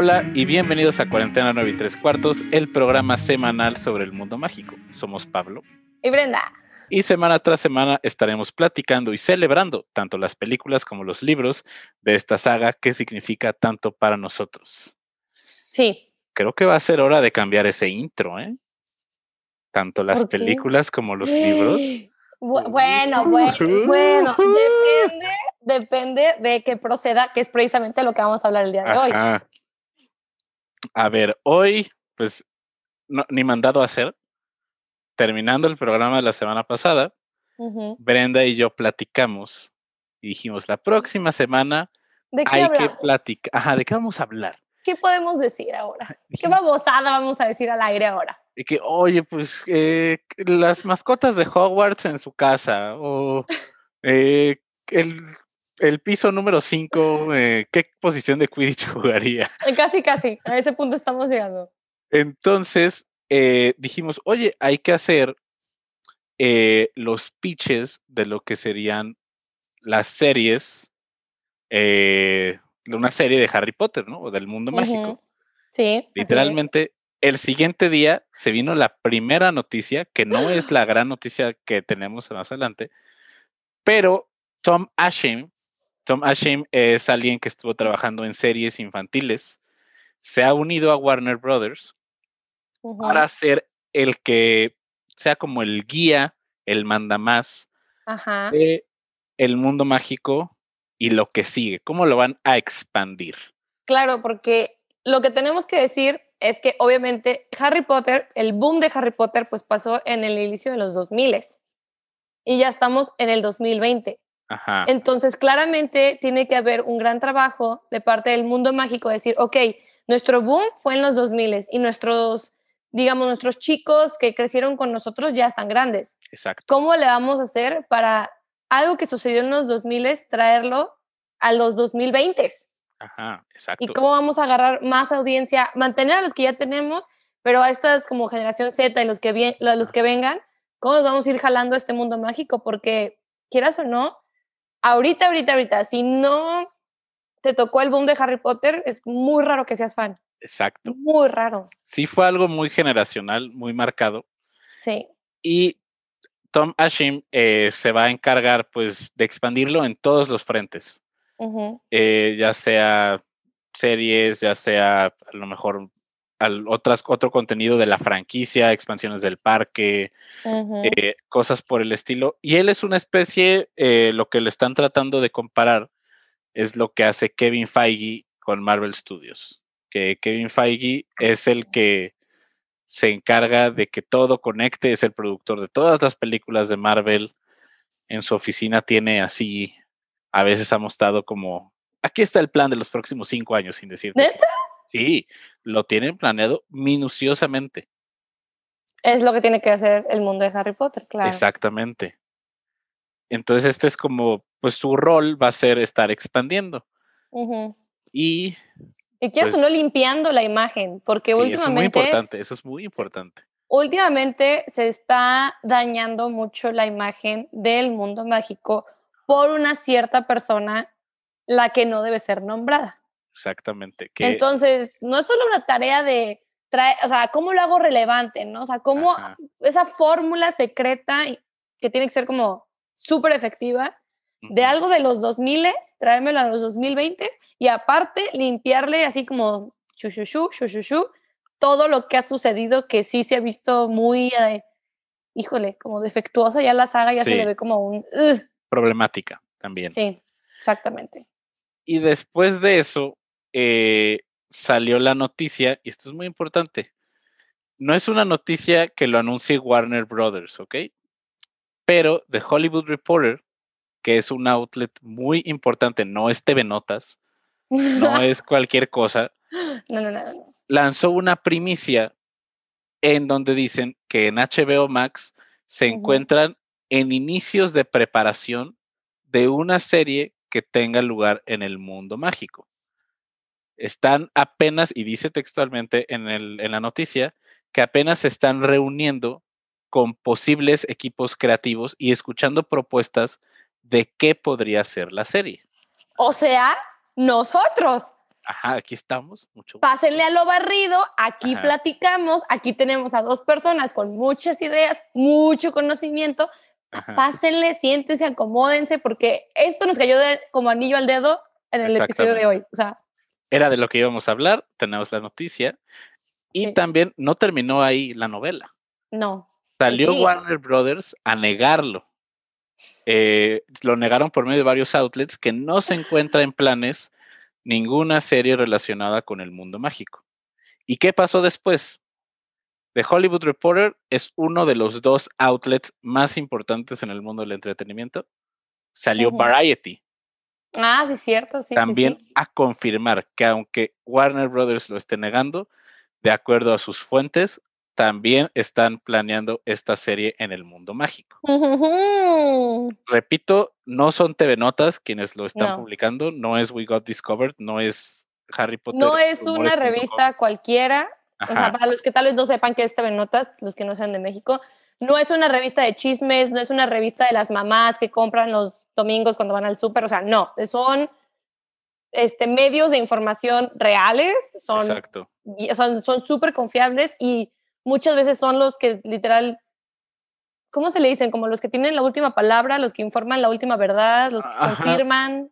Hola y bienvenidos a Cuarentena 9 y 3 cuartos, el programa semanal sobre el mundo mágico. Somos Pablo y Brenda. Y semana tras semana estaremos platicando y celebrando tanto las películas como los libros de esta saga que significa tanto para nosotros. Sí. Creo que va a ser hora de cambiar ese intro, ¿eh? Tanto las películas como los libros. Bueno, bueno, bueno, depende, depende de que proceda, que es precisamente lo que vamos a hablar el día de hoy. A ver, hoy, pues, ni mandado a hacer, terminando el programa de la semana pasada, Brenda y yo platicamos y dijimos, la próxima semana hay que platicar. Ajá, ¿de qué vamos a hablar? ¿Qué podemos decir ahora? ¿Qué babosada vamos a decir al aire ahora? Y que, oye, pues eh, las mascotas de Hogwarts en su casa, o eh, el, piso número 5, eh, ¿qué posición de Quidditch jugaría? Casi, casi, a ese punto estamos llegando. Entonces, eh, dijimos, oye, hay que hacer eh, los pitches de lo que serían las series, eh, una serie de Harry Potter, ¿no? O del mundo mágico. Sí. Literalmente, el siguiente día se vino la primera noticia, que no es la gran noticia que tenemos más adelante, pero Tom Ashim, Tom Ashim es alguien que estuvo trabajando en series infantiles, se ha unido a Warner Brothers para ser el que sea como el guía, el mandamás de el mundo mágico y lo que sigue, cómo lo van a expandir. Claro, porque lo que tenemos que decir es que obviamente Harry Potter, el boom de Harry Potter, pues pasó en el inicio de los 2000 y ya estamos en el 2020. Ajá. Entonces, claramente tiene que haber un gran trabajo de parte del mundo mágico, decir, ok, nuestro boom fue en los 2000 y nuestros digamos, nuestros chicos que crecieron con nosotros ya están grandes. Exacto. ¿Cómo le vamos a hacer para algo que sucedió en los 2000 traerlo a los 2020? Ajá, exacto. ¿Y cómo vamos a agarrar más audiencia, mantener a los que ya tenemos, pero a estas como generación Z y los que, los que vengan, cómo nos vamos a ir jalando a este mundo mágico? Porque, quieras o no, ahorita, ahorita, ahorita, si no te tocó el boom de Harry Potter, es muy raro que seas fan. Exacto. Muy raro. Sí fue algo muy generacional, muy marcado. Sí. Y Tom Ashim eh, se va a encargar pues de expandirlo en todos los frentes. Eh, ya sea series, ya sea a lo mejor al, otras, otro contenido de la franquicia, expansiones del parque, eh, cosas por el estilo. Y él es una especie, lo que le están tratando de comparar es lo que hace Kevin Feige con Marvel Studios que Kevin Feige es el que se encarga de que todo conecte, es el productor de todas las películas de Marvel. En su oficina tiene así, a veces ha mostrado como, aquí está el plan de los próximos cinco años, sin decir. Sí, lo tienen planeado minuciosamente. Es lo que tiene que hacer el mundo de Harry Potter, claro. Exactamente. Entonces, este es como, pues su rol va a ser estar expandiendo. Y y quiero pues, no limpiando la imagen, porque últimamente... Eso es muy importante, eso es muy importante. Últimamente se está dañando mucho la imagen del mundo mágico por una cierta persona, la que no debe ser nombrada. Exactamente. Entonces, no es solo una tarea de traer, o sea, cómo lo hago relevante, ¿no? O sea, cómo esa fórmula secreta que tiene que ser como súper efectiva, de algo de los 2000, traérmelo a los 2020 y aparte limpiarle así como shushu, shushu, todo lo que ha sucedido que sí se ha visto muy, eh, híjole, como defectuosa ya la saga, ya se le ve como un... Problemática también. Sí, exactamente. Y después de eso eh, salió la noticia, y esto es muy importante, no es una noticia que lo anuncie Warner Brothers, ¿ok? Pero The Hollywood Reporter que es un outlet muy importante, no es TV Notas, no es cualquier cosa. No, no, no, lanzó una primicia en donde dicen que en HBO Max se encuentran en inicios de preparación de una serie que tenga lugar en el mundo mágico. Están apenas, y dice textualmente en, el, en la noticia, que apenas se están reuniendo con posibles equipos creativos y escuchando propuestas de qué podría ser la serie. O sea, nosotros. Ajá, aquí estamos. Mucho Pásenle a lo barrido, aquí platicamos, aquí tenemos a dos personas con muchas ideas, mucho conocimiento. Pásenle, siéntense, acomódense, porque esto nos cayó como anillo al dedo en el episodio de hoy. O sea, era de lo que íbamos a hablar, tenemos la noticia. Y también no terminó ahí la novela. No. Salió Warner Brothers a negarlo. Eh, lo negaron por medio de varios outlets que no se encuentra en planes ninguna serie relacionada con el mundo mágico. ¿Y qué pasó después? The Hollywood Reporter es uno de los dos outlets más importantes en el mundo del entretenimiento. Salió Variety. Ah, sí, cierto, sí. También a confirmar que aunque Warner Brothers lo esté negando, de acuerdo a sus fuentes, también están planeando esta serie en el mundo mágico. Repito, no son TV Notas quienes lo están publicando, no es We Got Discovered, no es Harry Potter. No es una revista cualquiera. O sea, para los que tal vez no sepan qué es TV Notas, los que no sean de México, no es una revista de chismes, no es una revista de las mamás que compran los domingos cuando van al súper, o sea, no, son este, medios de información reales, son son súper confiables y muchas veces son los que literal, ¿cómo se le dicen? Como los que tienen la última palabra, los que informan la última verdad, los que confirman.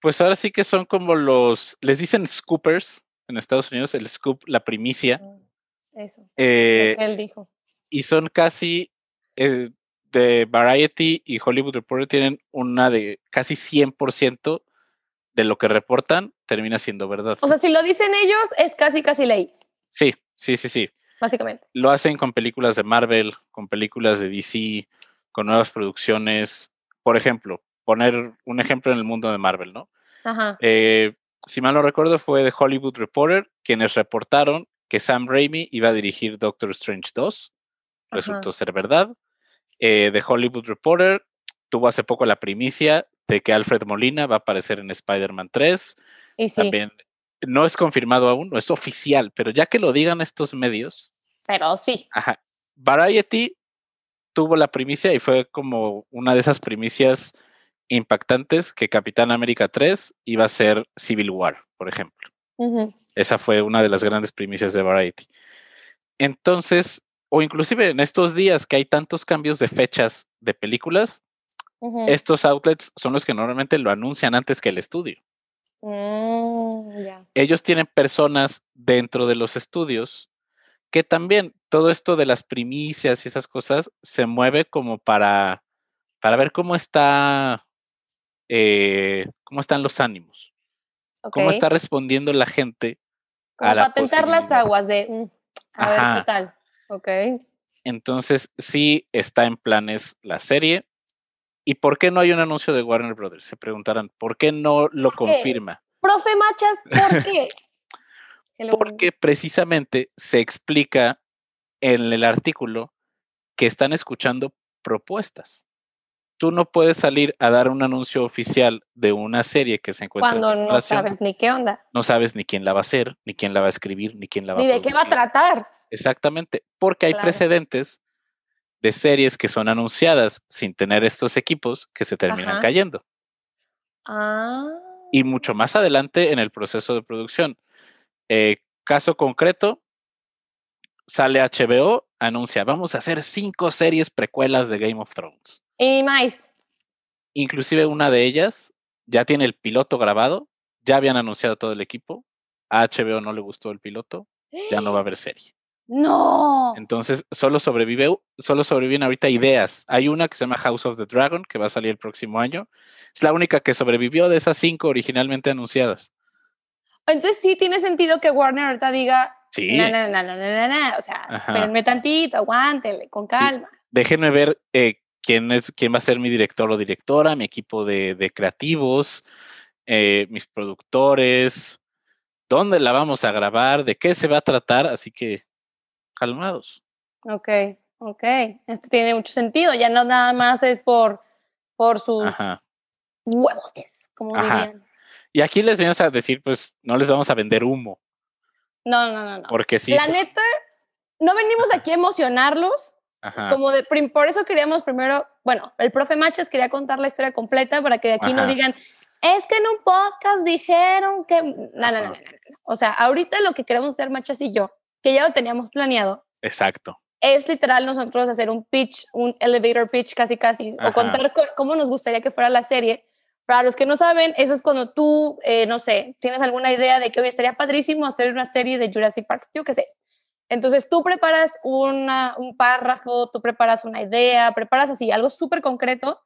Pues ahora sí que son como los, les dicen scoopers en Estados Unidos, el scoop, la primicia. Mm, eso. Eh, él dijo. Y son casi, eh, de Variety y Hollywood Reporter tienen una de casi 100% de lo que reportan termina siendo verdad. O sea, si lo dicen ellos, es casi, casi ley. Sí, sí, sí, sí. Básicamente. Lo hacen con películas de Marvel, con películas de DC, con nuevas producciones. Por ejemplo, poner un ejemplo en el mundo de Marvel, ¿no? Ajá. Eh, si mal no recuerdo, fue de Hollywood Reporter quienes reportaron que Sam Raimi iba a dirigir Doctor Strange 2. Resultó ser verdad. Eh, de Hollywood Reporter tuvo hace poco la primicia de que Alfred Molina va a aparecer en Spider-Man 3. Y También no es confirmado aún, no es oficial, pero ya que lo digan estos medios. Pero sí. Ajá. Variety tuvo la primicia y fue como una de esas primicias impactantes que Capitán América 3 iba a ser Civil War, por ejemplo. Esa fue una de las grandes primicias de Variety. Entonces, o inclusive en estos días que hay tantos cambios de fechas de películas, estos outlets son los que normalmente lo anuncian antes que el estudio. Mm, Ellos tienen personas dentro de los estudios que también todo esto de las primicias y esas cosas se mueve como para, para ver cómo está, eh, cómo están los ánimos, cómo está respondiendo la gente. Como a para tentar las aguas de, mm, a ver qué tal. Ok. Entonces, sí está en planes la serie. ¿Y por qué no hay un anuncio de Warner Brothers? Se preguntarán, ¿por qué no lo confirma? Profe Machas, ¿por qué? Porque precisamente se explica en el artículo que están escuchando propuestas. Tú no puedes salir a dar un anuncio oficial de una serie que se encuentra cuando no sabes ni qué onda. No sabes ni quién la va a hacer, ni quién la va a escribir, ni quién la va a Ni de qué va a tratar. Exactamente, porque hay precedentes de series que son anunciadas sin tener estos equipos que se terminan cayendo. Ah. Y mucho más adelante en el proceso de producción. Eh, caso concreto, sale HBO, anuncia, vamos a hacer cinco series precuelas de Game of Thrones. Y más. Inclusive una de ellas ya tiene el piloto grabado, ya habían anunciado todo el equipo, a HBO no le gustó el piloto, ya no va a haber serie. No. Entonces, solo sobrevive, solo sobreviven ahorita ideas. Hay una que se llama House of the Dragon, que va a salir el próximo año. Es la única que sobrevivió de esas cinco originalmente anunciadas. Entonces sí tiene sentido que Warner ahorita diga, sí. no, no, no, no, no, no, o sea, espérenme tantito, aguántele, con calma. Déjenme ver eh, quién, es, quién va a ser mi director o directora, mi equipo de, de creativos, eh, mis productores, dónde la vamos a grabar, de qué se va a tratar, así que calmados. Ok, ok. Esto tiene mucho sentido. Ya no nada más es por, por sus huevos, como dirían. Y aquí les venimos a decir, pues, no les vamos a vender humo. No, no, no, no. Porque sí. La neta, no venimos aquí a emocionarlos. Como de, por eso queríamos primero, bueno, el profe Machas quería contar la historia completa para que de aquí no digan, es que en un podcast dijeron que... No, no, no, no, O sea, ahorita lo que queremos hacer, Machas y yo, que ya lo teníamos planeado. Exacto. Es literal nosotros hacer un pitch, un elevator pitch casi casi, o contar cómo nos gustaría que fuera la serie. Para los que no saben, eso es cuando tú, eh, no sé, tienes alguna idea de que hoy estaría padrísimo hacer una serie de Jurassic Park, yo qué sé. Entonces tú preparas una, un párrafo, tú preparas una idea, preparas así algo súper concreto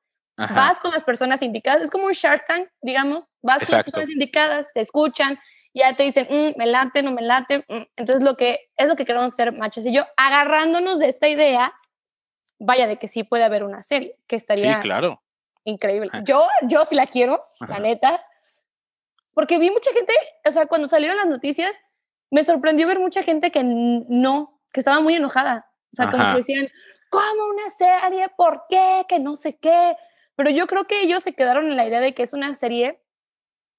Vas con las personas indicadas, es como un Shark Tank, digamos, vas con las personas indicadas, te escuchan, ya te dicen, mm, me late, no me late. Mm". Entonces, lo que es lo que queremos hacer, Machos y yo, agarrándonos de esta idea, vaya de que sí puede haber una serie, que estaría sí, claro. Increíble. Yo, yo sí la quiero, la neta, porque vi mucha gente, o sea, cuando salieron las noticias, me sorprendió ver mucha gente que no, que estaba muy enojada. O sea, como que decían, ¿cómo una serie? ¿Por qué? Que no sé qué. Pero yo creo que ellos se quedaron en la idea de que es una serie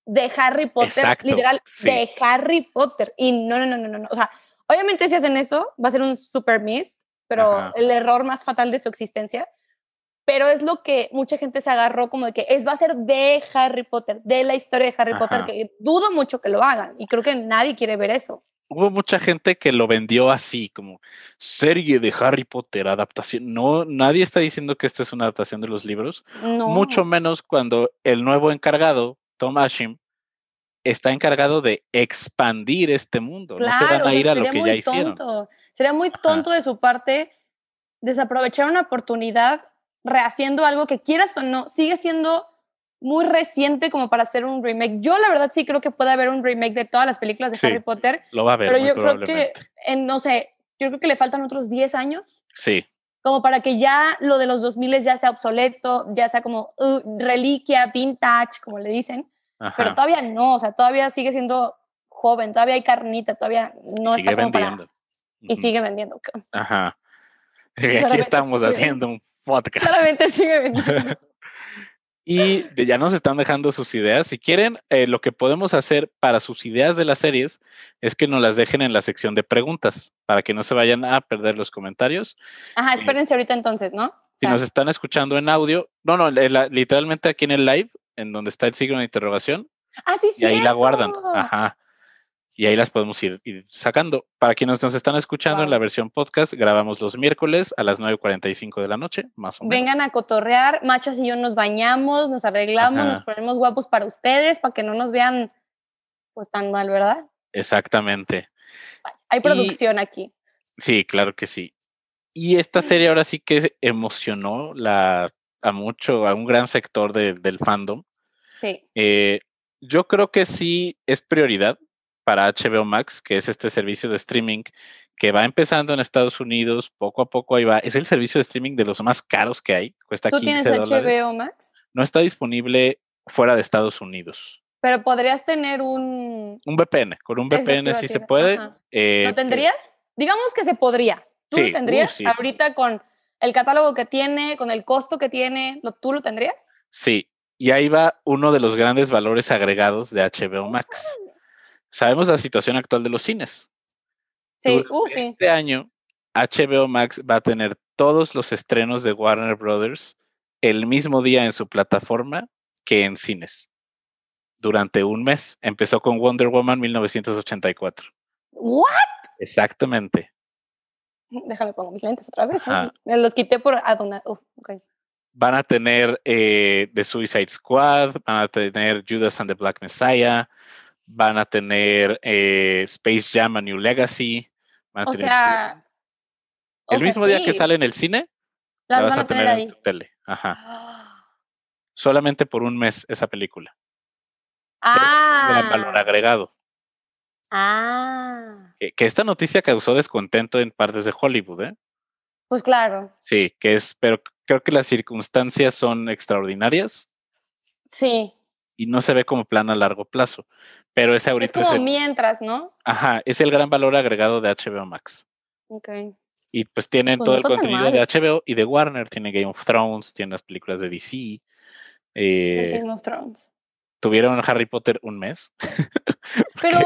de Harry Potter, literal, de Harry Potter. Y no, no, no, no, no. O sea, obviamente si hacen eso, va a ser un super miss, pero el error más fatal de su existencia. Pero es lo que mucha gente se agarró como de que es, va a ser de Harry Potter, de la historia de Harry Potter, que dudo mucho que lo hagan. Y creo que nadie quiere ver eso hubo mucha gente que lo vendió así, como serie de Harry Potter, adaptación. No, nadie está diciendo que esto es una adaptación de los libros, mucho menos cuando el nuevo encargado, Tom Ashim, está encargado de expandir este mundo. no se van a ir a lo que ya hicieron. Sería muy tonto de su parte desaprovechar una oportunidad rehaciendo algo que quieras o no, sigue siendo muy reciente como para hacer un remake. Yo la verdad sí creo que puede haber un remake de todas las películas de Harry Potter. Lo va a haber. Pero yo creo que, en, no sé, yo creo que le faltan otros 10 años. Sí. Como para que ya lo de los 2000 ya sea obsoleto, ya sea como uh, reliquia, vintage, como le dicen. Pero todavía no, o sea, todavía sigue siendo joven, todavía hay carnita, todavía no está como vendiendo. Y sigue vendiendo. Ajá. Aquí estamos haciendo un podcast. Claramente sigue vendiendo. Y ya nos están dejando sus ideas. Si quieren, eh, lo que podemos hacer para sus ideas de las series es que nos las dejen en la sección de preguntas para que no se vayan a perder los comentarios. Ajá, espérense ahorita entonces, ¿no? Si nos están escuchando en audio, no, no, literalmente aquí en el live, en donde está el signo de interrogación. Ah, sí, sí. Y ahí la guardan. Ajá y ahí las podemos ir, sacando. Para quienes nos están escuchando en la versión podcast, grabamos los miércoles a las 9.45 de la noche, más o menos. Vengan a cotorrear, machas y yo nos bañamos, nos arreglamos, nos ponemos guapos para ustedes, para que no nos vean pues tan mal, ¿verdad? Exactamente. Hay producción aquí. Sí, claro que sí. Y esta serie ahora sí que emocionó la, a mucho, a un gran sector del fandom. Sí. Eh, yo creo que sí es prioridad para HBO Max, que es este servicio de streaming que va empezando en Estados Unidos, poco a poco ahí va. Es el servicio de streaming de los más caros que hay, cuesta ¿Tú tienes HBO Max? No está disponible fuera de Estados Unidos. Pero podrías tener un... Un VPN, con un VPN sí se puede. Eh, ¿Lo tendrías? Digamos que se podría. ¿Tú lo uh, tendrías ahorita con el catálogo que tiene, con el costo que tiene? ¿Tú lo tendrías? Sí, y ahí va uno de los grandes valores agregados de HBO Max. Sabemos la situación actual de los cines. Sí, uh, sí. Este año, HBO Max va a tener todos los estrenos de Warner Brothers el mismo día en su plataforma que en cines. Durante un mes. Empezó con Wonder Woman 1984. ¿What? Exactamente. Déjame poner mis lentes otra vez. ¿eh? Me los quité por adonar. Uh, van a tener eh, The Suicide Squad, van a tener Judas and the Black Messiah, van a tener eh, Space Jam a New Legacy. o sea, el mismo día que sale en el cine, la vas a tener, en tu tele. Ajá. Solamente por un mes esa película. Ah. Gran valor agregado. Ah. Que, esta noticia causó descontento en partes de Hollywood, ¿eh? Pues claro. Sí, que es, pero creo que las circunstancias son extraordinarias. Sí y no se ve como plan a largo plazo. Pero ese ahorita es como mientras, ¿no? Ajá, es el gran valor agregado de HBO Max. Ok. Y pues tienen pues todo el contenido de HBO y de Warner, tiene Game of Thrones, tiene las películas de DC. Eh, Game of Thrones. Tuvieron Harry Potter un mes. Pero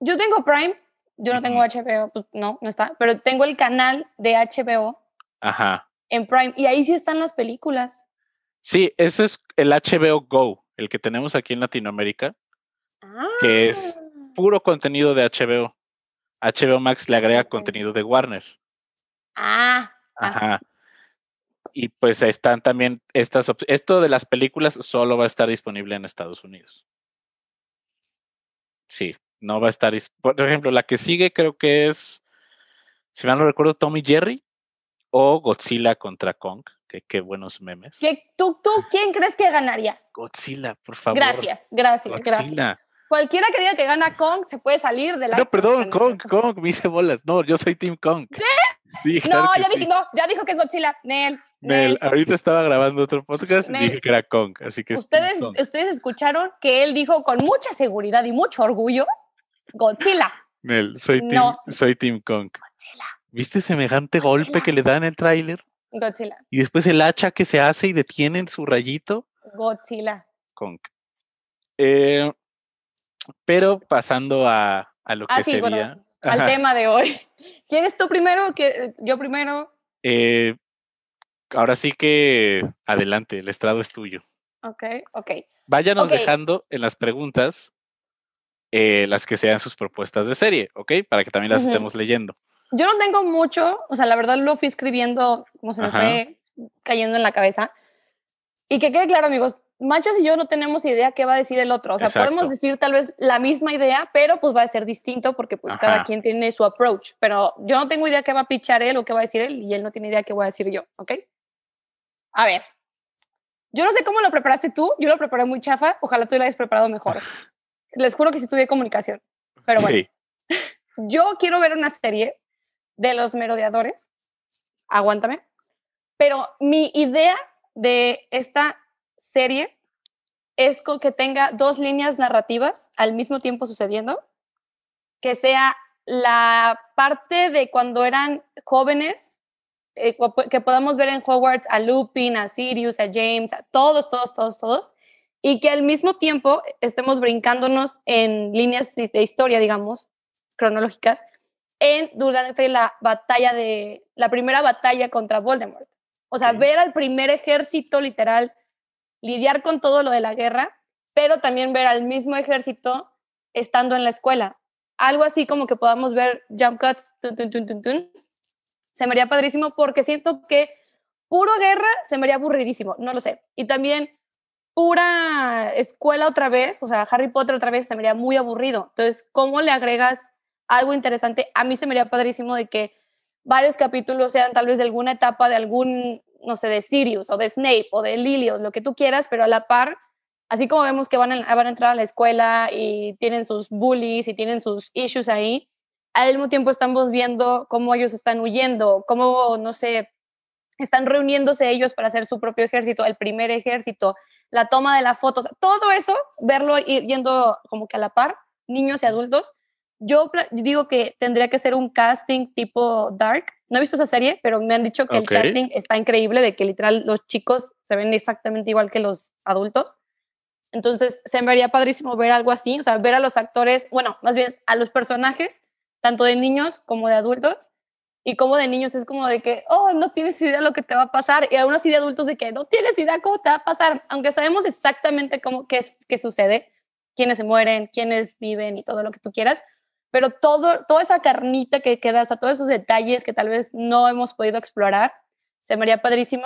yo tengo Prime, yo no tengo HBO, pues no, no está, pero tengo el canal de HBO. Ajá. En Prime y ahí sí están las películas. Sí, ese es el HBO Go, el que tenemos aquí en Latinoamérica, que es ah. puro contenido de HBO. HBO Max le agrega contenido de Warner. Ah. Ajá. Y pues están también estas esto de las películas solo va a estar disponible en Estados Unidos. Sí, no va a estar, por ejemplo, la que sigue creo que es, si mal no recuerdo, Tommy Jerry o Godzilla contra Kong. Qué buenos memes. ¿Qué, tú, ¿Tú quién crees que ganaría? Godzilla, por favor. Gracias, gracias, gracias. Cualquiera que diga que gana Kong se puede salir de la. No, perdón, Kong, Kong, me hice bolas. No, yo soy Team Kong. ¿Qué? Sí, no, ya dije, no, ya dijo que es Godzilla. Nel, Nel. ahorita estaba grabando otro podcast y dije que era Kong, así que ustedes, ustedes escucharon que él dijo con mucha seguridad y mucho orgullo Godzilla. Nel, soy Team, soy team Kong. Godzilla. ¿Viste semejante golpe que le da en el tráiler? Godzilla. Y después el hacha que se hace y detiene en su rayito. Godzilla. Kong. Eh, pero pasando a, a lo ah, que sí, sería... al tema de hoy. ¿Quieres tú primero? ¿Yo primero? Eh, ahora sí que adelante, el estrado es tuyo. Ok, ok. Váyanos dejando en las preguntas eh, las que sean sus propuestas de serie, ¿ok? Para que también las estemos leyendo. Yo no tengo mucho, o sea, la verdad lo fui escribiendo como se me fue cayendo en la cabeza. Y que quede claro, amigos, Machos y yo no tenemos idea qué va a decir el otro. O sea, podemos decir tal vez la misma idea, pero pues va a ser distinto porque pues cada quien tiene su approach. Pero yo no tengo idea qué va a pichar él o qué va a decir él y él no tiene idea qué voy a decir yo, ¿ok? A ver, yo no sé cómo lo preparaste tú, yo lo preparé muy chafa, ojalá tú lo hayas preparado mejor. Les juro que sí estudié comunicación, pero bueno. Yo quiero ver una serie de los merodeadores, aguántame, pero mi idea de esta serie es que tenga dos líneas narrativas al mismo tiempo sucediendo, que sea la parte de cuando eran jóvenes, eh, que podamos ver en Hogwarts a Lupin, a Sirius, a James, a todos, todos, todos, todos, y que al mismo tiempo estemos brincándonos en líneas de historia, digamos, cronológicas, en durante la batalla de la primera batalla contra Voldemort. O sea, ver al primer ejército literal lidiar con todo lo de la guerra, pero también ver al mismo ejército estando en la escuela. Algo así como que podamos ver jump cuts, se me haría padrísimo porque siento que puro guerra se me haría aburridísimo, no lo sé. Y también pura escuela otra vez, o sea, Harry Potter otra vez se me haría muy aburrido. Entonces, ¿cómo le agregas algo interesante? A mí se me haría padrísimo de que varios capítulos sean tal vez de alguna etapa de algún, no sé, de Sirius o de Snape o de Lily o lo que tú quieras, pero a la par, así como vemos que van a, van a entrar a la escuela y tienen sus bullies y tienen sus issues ahí, al mismo tiempo estamos viendo cómo ellos están huyendo, cómo, no sé, están reuniéndose ellos para hacer su propio ejército, el primer ejército, la toma de las fotos, todo eso, verlo ir yendo como que a la par, niños y adultos. Yo digo que tendría que ser un casting tipo Dark. No he visto esa serie, pero me han dicho que el casting está increíble, de que literal los chicos se ven exactamente igual que los adultos. Entonces, se me haría padrísimo ver algo así, o sea, ver a los actores, bueno, más bien a los personajes, tanto de niños como de adultos, y como de niños es como de que, oh, no tienes idea lo que te va a pasar. Y aún así de adultos de que no tienes idea cómo te va a pasar. Aunque sabemos exactamente cómo, qué, qué sucede, quiénes se mueren, quiénes viven y todo lo que tú quieras. Pero todo, toda esa carnita que queda, o sea, todos esos detalles que tal vez no hemos podido explorar, se me haría padrísimo.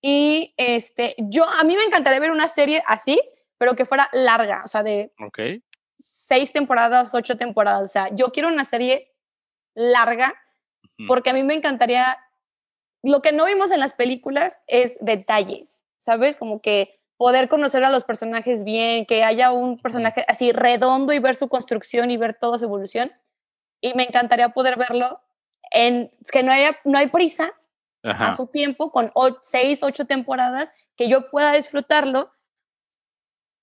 Y este, yo, a mí me encantaría ver una serie así, pero que fuera larga, o sea, de seis temporadas, ocho temporadas. O sea, yo quiero una serie larga, porque a mí me encantaría, lo que no vimos en las películas es detalles, ¿sabes? Como que poder conocer a los personajes bien, que haya un personaje así redondo y ver su construcción y ver toda su evolución. Y me encantaría poder verlo en, que no, haya, no hay prisa a su tiempo, con seis, ocho temporadas, que yo pueda disfrutarlo.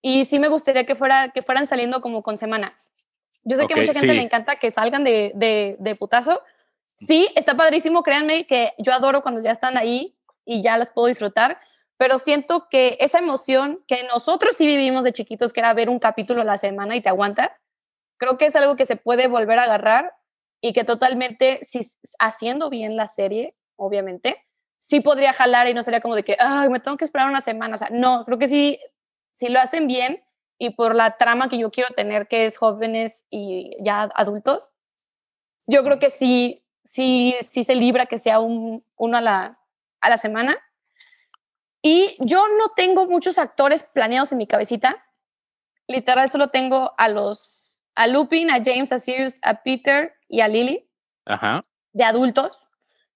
Y sí me gustaría que, fuera, que fueran saliendo como con semana. Yo sé que mucha gente le encanta que salgan de, de, de, putazo. Sí, está padrísimo, créanme que yo adoro cuando ya están ahí y ya las puedo disfrutar, pero siento que esa emoción que nosotros sí vivimos de chiquitos, que era ver un capítulo a la semana y te aguantas, creo que es algo que se puede volver a agarrar y que totalmente, si haciendo bien la serie, obviamente, sí podría jalar y no sería como de que, ay, me tengo que esperar una semana. No, creo que sí, si lo hacen bien y por la trama que yo quiero tener, que es jóvenes y ya adultos, yo creo que sí, sí, sí se libra que sea un, uno a la, a la semana. Y yo no tengo muchos actores planeados en mi cabecita. Literal, solo tengo a los, a Lupin, a James, a Sirius, a Peter y a Lily. Ajá. De adultos.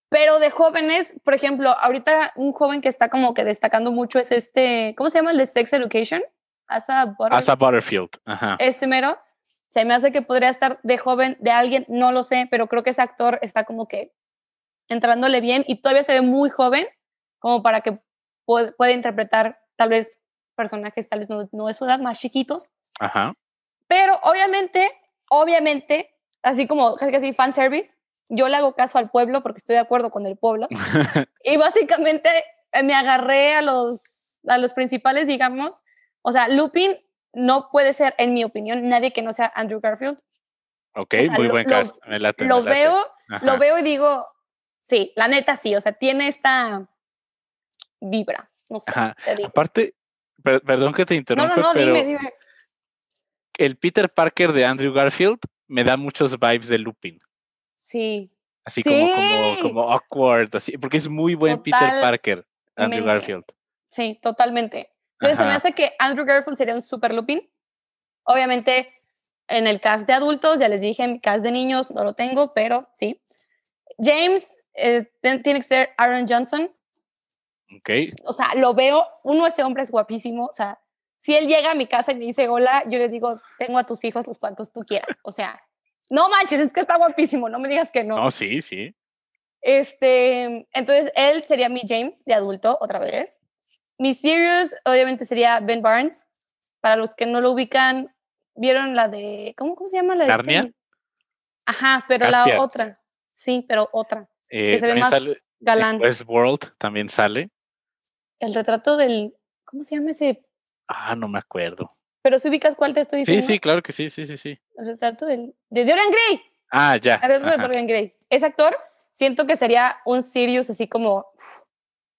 Pero de jóvenes, por ejemplo, ahorita un joven que está como que destacando mucho es este, ¿cómo se llama el de Sex Education? Asa Butterfield. Asa Butterfield. Ajá. Este mero. Se me hace que podría estar de joven, de alguien, no lo sé, pero creo que ese actor está como que entrándole bien y todavía se ve muy joven como para que pueda interpretar tal vez personajes tal vez no, no de su edad, más chiquitos. Ajá. Pero obviamente, obviamente, así como casi fan fanservice, yo le hago caso al pueblo porque estoy de acuerdo con el pueblo. y básicamente eh, me agarré a los, a los principales, digamos. O sea, Lupin no puede ser, en mi opinión, nadie que no sea Andrew Garfield. Ok, muy buen cast. lo veo, lo veo y digo, sí, la neta sí, o sea, tiene esta vibra. No sé. Aparte, perdón que te interrumpa. No, no, no, dime, dime. El Peter Parker de Andrew Garfield me da muchos vibes de Lupin. Sí. Así Como, como, como awkward, así, porque es muy buen Peter Parker, Andrew Garfield. Sí, totalmente. Entonces se me hace que Andrew Garfield sería un super Lupin. Obviamente, en el cast de adultos, ya les dije, en mi cast de niños no lo tengo, pero sí. James eh, tiene que ser Aaron Johnson. O sea, lo veo, uno, ese hombre es guapísimo. O sea, si él llega a mi casa y me dice hola, yo le digo, tengo a tus hijos los cuantos tú quieras. O sea, no manches, es que está guapísimo, no me digas que no. No, sí, sí. Este, entonces él sería mi James de adulto, otra vez. Mi Sirius, obviamente, sería Ben Barnes. Para los que no lo ubican, ¿vieron la de. ¿Cómo, cómo se llama la de? ¿Narnia? Ajá, pero la otra. Sí, pero otra. que eh, se ve más sale, galán. Westworld también sale. El retrato del. ¿Cómo se llama ese? Ah, no me acuerdo. Pero si ubicas cuál te estoy diciendo. Sí, sí, claro que sí, sí, sí, sí. El retrato del, de Dorian Gray. Ah, ya. El retrato de Dorian Gray. Ese actor, siento que sería un Sirius así como.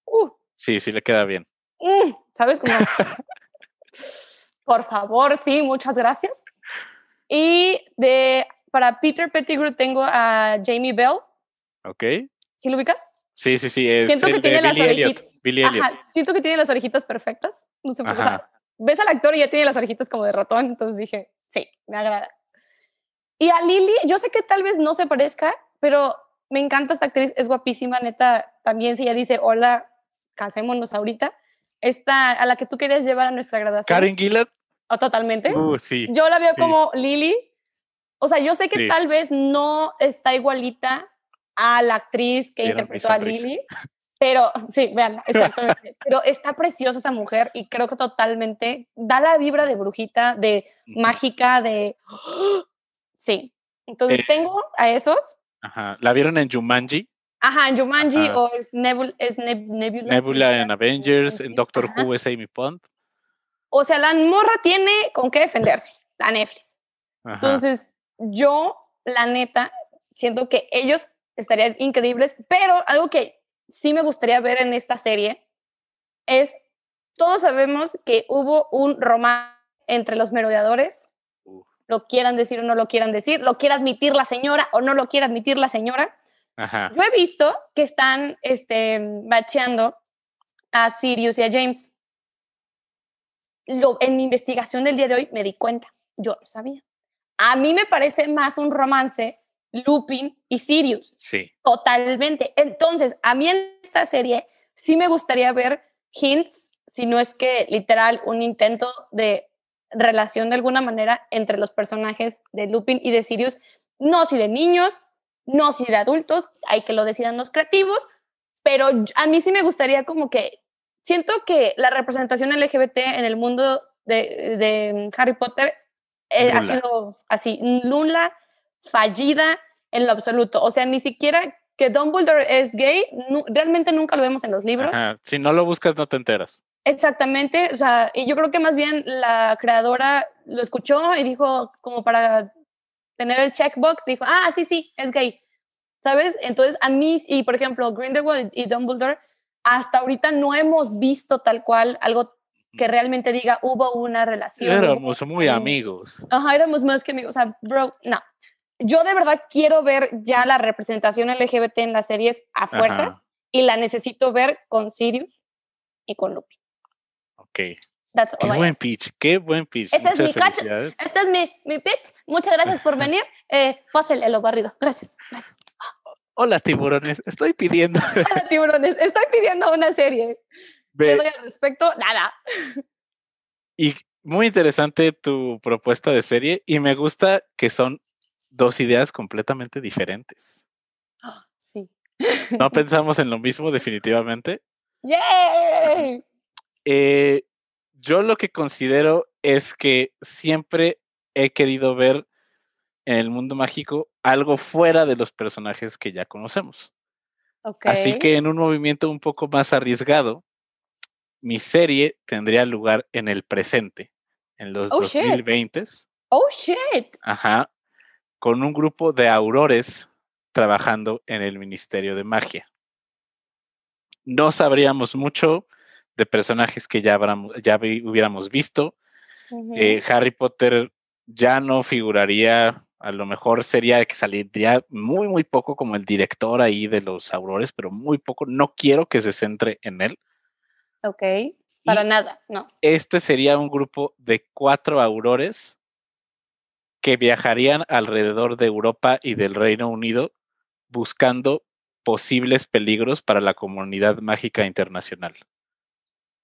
Uh, sí, sí le queda bien. Mm, ¿Sabes? Como. por favor, sí, muchas gracias. Y de para Peter Pettigrew tengo a Jamie Bell. Ok. ¿Sí lo ubicas? Sí, sí, sí. Es siento que tiene las orejitas. Siento que tiene las orejitas perfectas. No sé por qué ves al actor y ya tiene las orejitas como de ratón, entonces dije, sí, me agrada. Y a Lily, yo sé que tal vez no se parezca, pero me encanta esta actriz, es guapísima, neta, también si ella dice, hola, casémonos ahorita, esta, a la que tú querías llevar a nuestra graduación. Karen Gillard. ¿O totalmente? Uh, sí. Yo la veo como Lily. O sea, yo sé que tal vez no está igualita a la actriz que interpretó a Lily, pero sí, vean, exactamente. Pero está preciosa esa mujer y creo que totalmente da la vibra de brujita, de mágica, de... Sí. Entonces eh, tengo a esos. Ajá. ¿La vieron en Jumanji? Ajá, en Jumanji o es, es Nebula. Nebula en Avengers, en Doctor Who es Amy Pond. O sea, la morra tiene con qué defenderse, la Netflix. Entonces, yo, la neta, siento que ellos estarían increíbles, pero algo que sí me gustaría ver en esta serie es, todos sabemos que hubo un romance entre los merodeadores, lo quieran decir o no lo quieran decir, lo quiera admitir la señora o no lo quiera admitir la señora. Yo he visto que están este, bacheando a Sirius y a James. Lo, en mi investigación del día de hoy me di cuenta, yo no sabía. A mí me parece más un romance Lupin y Sirius. Sí. Totalmente. Entonces, a mí en esta serie sí me gustaría ver hints, si no es que literal un intento de relación de alguna manera entre los personajes de Lupin y de Sirius, no si de niños, no si de adultos, hay que lo decidan los creativos, pero a mí sí me gustaría como que siento que la representación LGBT en el mundo de, Harry Potter eh, ha sido así, nula, fallida en lo absoluto. O sea, ni siquiera que Dumbledore es gay, realmente nunca lo vemos en los libros. Si no lo buscas, no te enteras. Exactamente, o sea, y yo creo que más bien la creadora lo escuchó y dijo, como para tener el checkbox, dijo, ah, sí, sí, es gay, ¿sabes? Entonces, a mí, y por ejemplo, Grindelwald y Dumbledore hasta ahorita no hemos visto tal cual algo que realmente diga hubo una relación. Éramos muy amigos. Ajá, éramos más que amigos. O sea, bro, no. Yo de verdad quiero ver ya la representación LGBT en las series a fuerzas y la necesito ver con Sirius y con Lupi. Ok. qué buen pitch, qué buen pitch. Este es mi este es mi, mi, pitch. Muchas gracias por venir. Eh, pásale lo barrido. Gracias, gracias. Hola tiburones, estoy pidiendo. Hola tiburones, estoy pidiendo una serie. ¿Qué doy al respecto? Nada. Y muy interesante tu propuesta de serie y me gusta que son dos ideas completamente diferentes. Ah, sí. No pensamos en lo mismo definitivamente. ¡Yay! Eh, yo lo que considero es que siempre he querido ver en el mundo mágico algo fuera de los personajes que ya conocemos. Así que en un movimiento un poco más arriesgado, mi serie tendría lugar en el presente, en los 2020. Oh shit. Ajá. Con un grupo de aurores trabajando en el Ministerio de Magia. No sabríamos mucho de personajes que ya, ya hubiéramos visto. Eh, Harry Potter ya no figuraría a lo mejor sería que saldría muy, muy poco como el director ahí de los aurores, pero muy poco. No quiero que se centre en él. Ok, para nada, no. Este sería un grupo de cuatro aurores que viajarían alrededor de Europa y del Reino Unido buscando posibles peligros para la comunidad mágica internacional.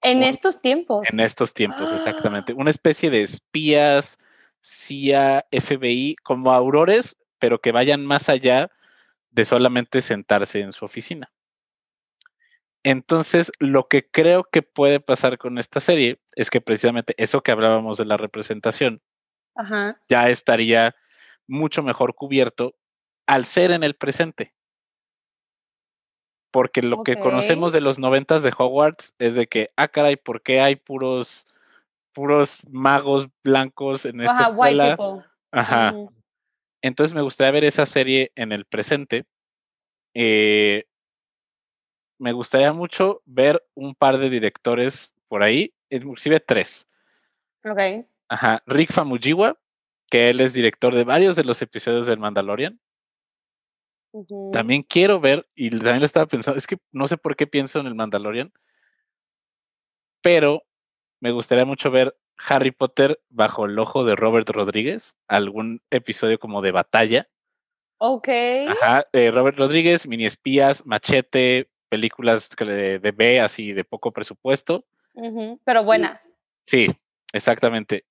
En estos tiempos. En estos tiempos, exactamente. Una especie de espías, CIA, FBI, como aurores, pero que vayan más allá de solamente sentarse en su oficina. Entonces, lo que creo que puede pasar con esta serie es que precisamente eso que hablábamos de la representación ya estaría mucho mejor cubierto al ser en el presente. Porque lo que conocemos de los noventas de Hogwarts es de que, ah, caray, ¿por qué hay puros puros magos blancos en esta Ajá, escuela. Ajá. Entonces me gustaría ver esa serie en el presente. Eh, me gustaría mucho ver un par de directores por ahí, inclusive tres. Ok. Ajá. Rick Famujiwa, que él es director de varios de los episodios del Mandalorian. También quiero ver, y también lo estaba pensando, es que no sé por qué pienso en el Mandalorian, pero me gustaría mucho ver Harry Potter bajo el ojo de Robert Rodríguez, algún episodio como de batalla. Ok. Ajá, eh, Robert Rodríguez, mini espías, machete, películas de, de B, así de poco presupuesto. pero buenas. sí, exactamente.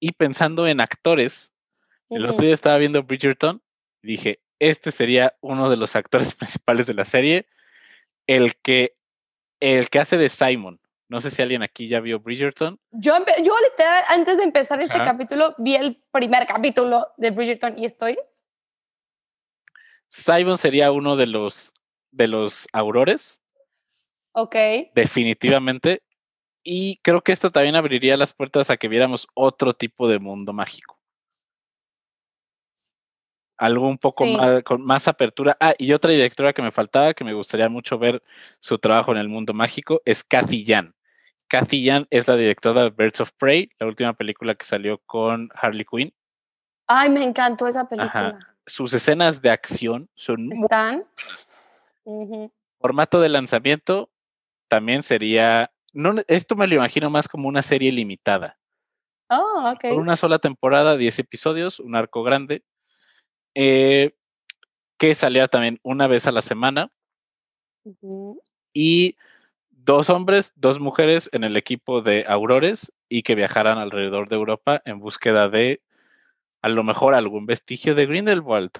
Y pensando en actores, el otro día estaba viendo Bridgerton y dije, este sería uno de los actores principales de la serie, el que, el que hace de Simon. No sé si alguien aquí ya vio Bridgerton. Yo, yo literal, antes de empezar este capítulo, vi el primer capítulo de Bridgerton y estoy. Simon sería uno de los, de los aurores. Ok. Definitivamente. Y creo que esto también abriría las puertas a que viéramos otro tipo de mundo mágico. Algo un poco más, con más apertura. Ah, y otra directora que me faltaba, que me gustaría mucho ver su trabajo en el mundo mágico, es Cathy Jan. Cathy Yan es la directora de Birds of Prey, la última película que salió con Harley Quinn. Ay, me encantó esa película. Sus escenas de acción son... ¿Están? Formato de lanzamiento también sería... No, esto me lo imagino más como una serie limitada. Oh, ok. Por una sola temporada, 10 episodios, un arco grande, eh, que salía también una vez a la semana. Y dos hombres, dos mujeres en el equipo de Aurores y que viajaran alrededor de Europa en búsqueda de a lo mejor algún vestigio de Grindelwald.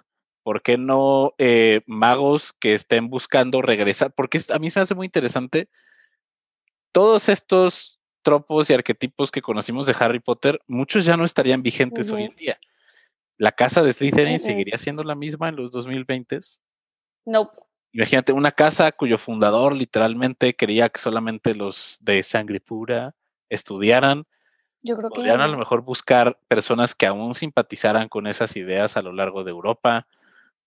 ¿Por qué no eh, magos que estén buscando regresar? Porque a mí se me hace muy interesante todos estos tropos y arquetipos que conocimos de Harry Potter, muchos ya no estarían vigentes hoy en día. ¿La casa de Slytherin seguiría siendo la misma en los 2020s? No. Imagínate una casa cuyo fundador literalmente quería que solamente los de sangre pura estudiaran. Yo creo Podrían a lo mejor buscar personas que aún simpatizaran con esas ideas a lo largo de Europa.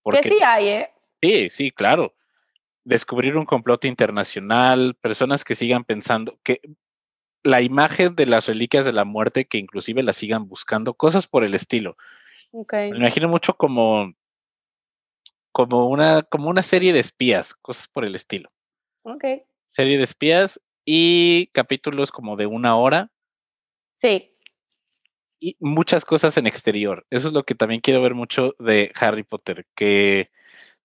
Porque, que sí hay, ¿eh? Sí, sí, claro. Descubrir un complot internacional, personas que sigan pensando que la imagen de las reliquias de la muerte, que inclusive las sigan buscando, cosas por el estilo. Me imagino mucho como, como, una, como una serie de espías, cosas por el estilo. Ok. Serie de espías y capítulos como de una hora. Sí. Y muchas cosas en exterior. Eso es lo que también quiero ver mucho de Harry Potter, que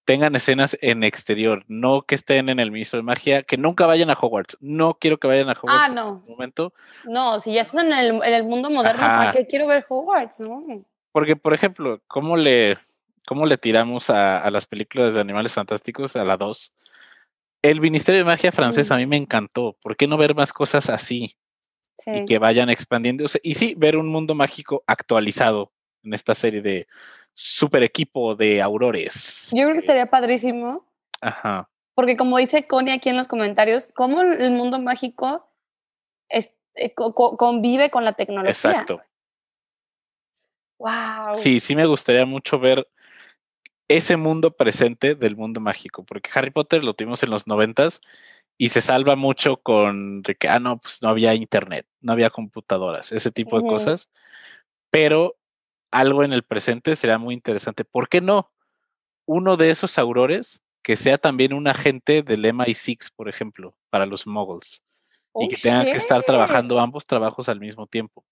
tengan escenas en exterior, no que estén en el ministro de magia, que nunca vayan a Hogwarts. No quiero que vayan a Hogwarts ah, no. en momento. No, si ya estás en el, en el mundo moderno, ¿para qué quiero ver Hogwarts? No. Porque, por ejemplo, ¿cómo le, cómo le tiramos a, las películas de Animales Fantásticos, a la 2? El Ministerio de Magia francés a mí me encantó. ¿Por qué no ver más cosas así? Y que vayan expandiendo. y sí, ver un mundo mágico actualizado en esta serie de super equipo de aurores. Yo creo que estaría padrísimo. Ajá. Porque como dice Connie aquí en los comentarios, cómo el mundo mágico es, eh, convive con la tecnología. Exacto. Wow. Sí, sí me gustaría mucho ver ese mundo presente del mundo mágico, porque Harry Potter lo tuvimos en los noventas y se salva mucho con que, ah, no, pues no había internet, no había computadoras, ese tipo de cosas, pero algo en el presente será muy interesante. ¿Por qué no? Uno de esos aurores que sea también un agente del MI6, por ejemplo, para los muggles, y oh, que tenga que estar trabajando ambos trabajos al mismo tiempo.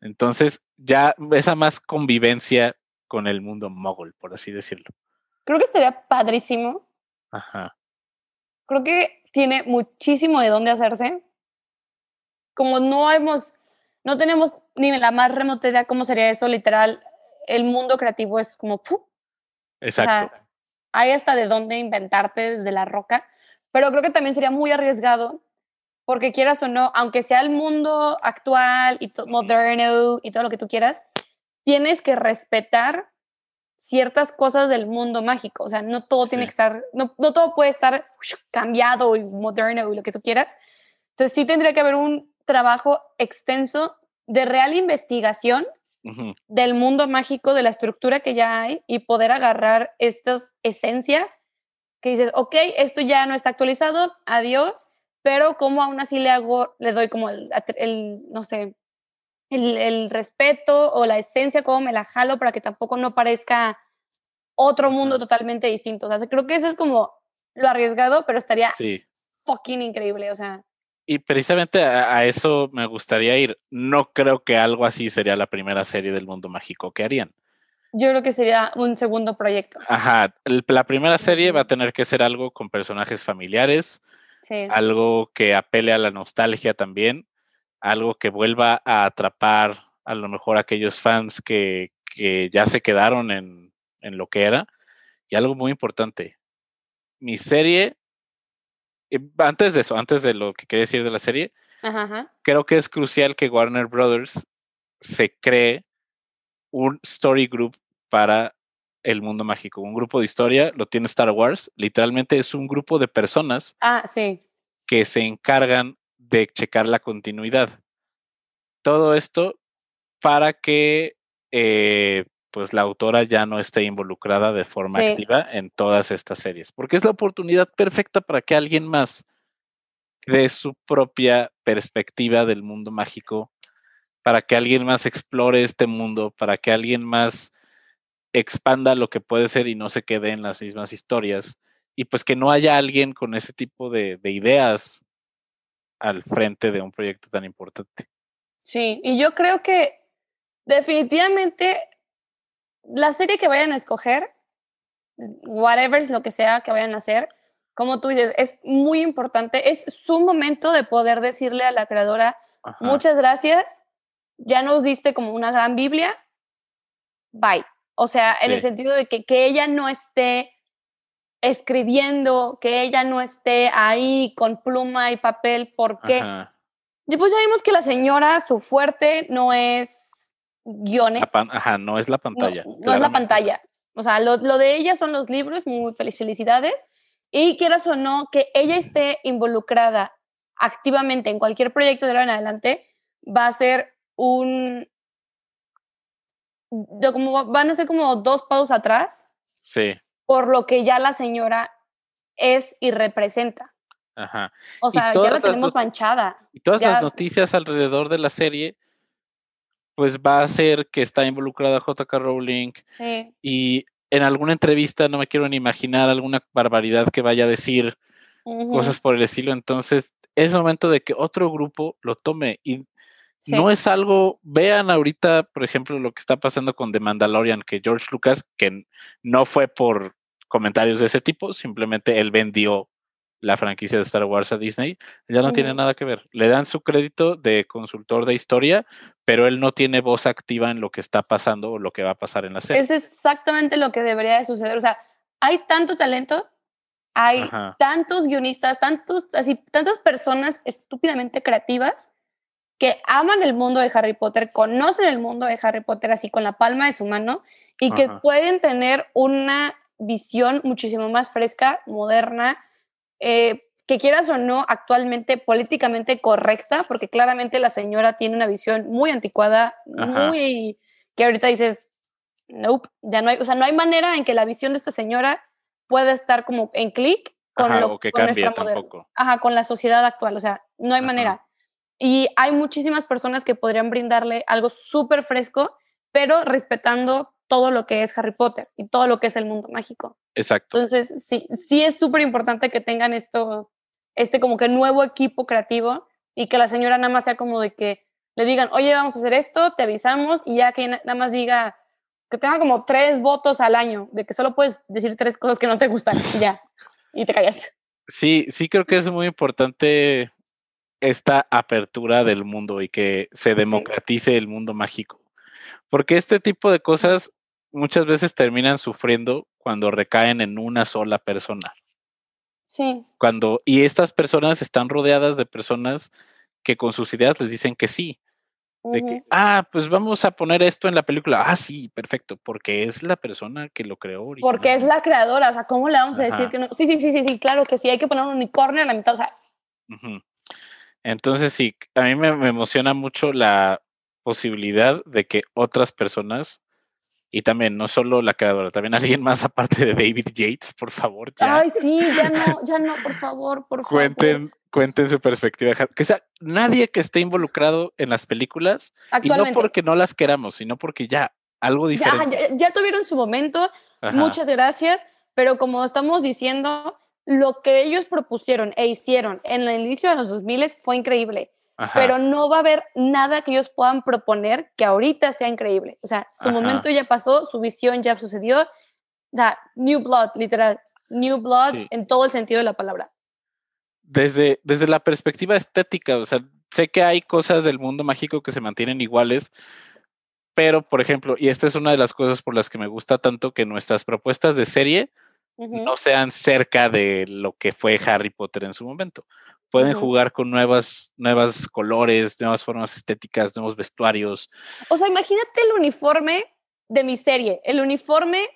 Entonces, ya esa más convivencia con el mundo mogul, por así decirlo. Creo que estaría padrísimo. Ajá. Creo que tiene muchísimo de dónde hacerse. Como no hemos, no tenemos ni la más remota idea cómo sería eso, literal, el mundo creativo es como... Exacto. hay hasta de dónde inventarte desde la roca, pero creo que también sería muy arriesgado porque quieras o no, aunque sea el mundo actual y moderno y todo lo que tú quieras, tienes que respetar ciertas cosas del mundo mágico. O sea, no todo tiene que estar, no, no, todo puede estar cambiado y moderno y lo que tú quieras. Entonces sí tendría que haber un trabajo extenso de real investigación del mundo mágico, de la estructura que ya hay y poder agarrar estas esencias que dices, ok, esto ya no está actualizado, adiós, pero como aún así le hago, le doy como el, no sé, el, respeto o la esencia, como me la jalo para que tampoco no parezca otro mundo totalmente distinto. O sea, creo que eso es como lo arriesgado, pero estaría fucking increíble, o sea. Y precisamente a, eso me gustaría ir. No creo que algo así sería la primera serie del mundo mágico que harían. Yo creo que sería un segundo proyecto. Ajá, la primera serie va a tener que ser algo con personajes familiares, algo que apele a la nostalgia también, algo que vuelva a atrapar a lo mejor a aquellos fans que, ya se quedaron en, en lo que era. Y algo muy importante, mi serie antes de eso, antes de lo que quería decir de la serie, creo que es crucial que Warner Brothers se cree un story group para el mundo mágico. Un grupo de historia, lo tiene Star Wars, literalmente es un grupo de personas ah, sí. que se encargan de checar la continuidad. Todo esto para que eh, pues la autora ya no esté involucrada de forma activa en todas estas series, porque es la oportunidad perfecta para que alguien más dé su propia perspectiva del mundo mágico, para que alguien más explore este mundo, para que alguien más expanda lo que puede ser y no se quede en las mismas historias, y pues que no haya alguien con ese tipo de, de ideas al frente de un proyecto tan importante. Sí, y yo creo que definitivamente la serie que vayan a escoger, whatever es lo que sea que vayan a hacer, como tú dices, es muy importante, es su momento de poder decirle a la creadora, muchas gracias, ya nos diste como una gran Biblia, bye. O sea, en el sentido de que, que ella no esté escribiendo, que ella no esté ahí con pluma y papel, porque pues ya vimos que la señora, su fuerte no es guiones. Ajá, no es la pantalla. No, es la pantalla. O sea, lo, de ella son los libros, muy felicidades. Y quieras o no, que ella esté involucrada activamente en cualquier proyecto de ahora en adelante, va a ser un... Como, van a ser como dos pasos atrás. Sí. por lo que ya la señora es y representa. Ajá. O sea, ya la tenemos manchada. Y todas las noticias alrededor de la serie, pues va a ser que está involucrada JK Rowling. Sí. Y en alguna entrevista, no me quiero ni imaginar alguna barbaridad que vaya a decir, cosas por el estilo. Entonces, es momento de que otro grupo lo tome y no es algo, vean ahorita, por ejemplo, lo que está pasando con The Mandalorian, que George Lucas, que no fue por comentarios de ese tipo, simplemente él vendió la franquicia de Star Wars a Disney, ya no tiene nada que ver. Le dan su crédito de consultor de historia, pero él no tiene voz activa en lo que está pasando o lo que va a pasar en la serie. Es exactamente lo que debería de suceder. O sea, hay tanto talento, hay tantos guionistas, tantos, así, tantas personas estúpidamente creativas que aman el mundo de Harry Potter, conocen el mundo de Harry Potter así con la palma de su mano y que pueden tener una visión muchísimo más fresca, moderna, eh, que quieras o no, actualmente políticamente correcta, porque claramente la señora tiene una visión muy anticuada, muy que ahorita dices, nope, ya no hay, o sea, no hay manera en que la visión de esta señora pueda estar como en clic con lo que con nuestra Ajá, con la sociedad actual, o sea, no hay manera. Y hay muchísimas personas que podrían brindarle algo súper fresco, pero respetando todo lo que es Harry Potter y todo lo que es el mundo mágico. Exacto. Entonces, sí, sí es súper importante que tengan esto, este como que nuevo equipo creativo y que la señora nada más sea como de que le digan, oye, vamos a hacer esto, te avisamos y ya que nada más diga que tenga como tres votos al año, de que solo puedes decir tres cosas que no te gustan y ya, y te callas. Sí, sí creo que es muy importante esta apertura del mundo y que se democratice el mundo mágico. Porque este tipo de cosas muchas veces terminan sufriendo cuando recaen en una sola persona. Sí. Cuando, y estas personas están rodeadas de personas que con sus ideas les dicen que sí. De que, ah, pues vamos a poner esto en la película. Ah, sí, perfecto, porque es la persona que lo creó. Porque es la creadora, o sea, ¿cómo le vamos a decir que no? Sí, sí, sí, sí, sí, claro que sí, hay que poner un unicornio a la mitad, o sea. Entonces, sí, a mí me emociona mucho la posibilidad de que otras personas y también, no solo la creadora, también alguien más aparte de David Yates, por favor. Ay, sí, ya no, ya no, por favor, por cuenten, favor. Cuenten su perspectiva. Que sea nadie que esté involucrado en las películas, y no porque no las queramos, sino porque ya, algo diferente. Ya, tuvieron su momento, muchas gracias, pero como estamos diciendo, lo que ellos propusieron e hicieron en el inicio de los 2000 fue increíble pero no va a haber nada que ellos puedan proponer que ahorita sea increíble. O sea, su momento ya pasó, su visión ya sucedió. Da, new blood, literal. New blood en todo el sentido de la palabra. Desde, desde la perspectiva estética, o sea, sé que hay cosas del mundo mágico que se mantienen iguales, pero, por ejemplo, y esta es una de las cosas por las que me gusta tanto que nuestras propuestas de serie no sean cerca de lo que fue Harry Potter en su momento pueden jugar con nuevas, nuevas colores, nuevas formas estéticas, nuevos vestuarios. O sea, imagínate el uniforme de mi serie, el uniforme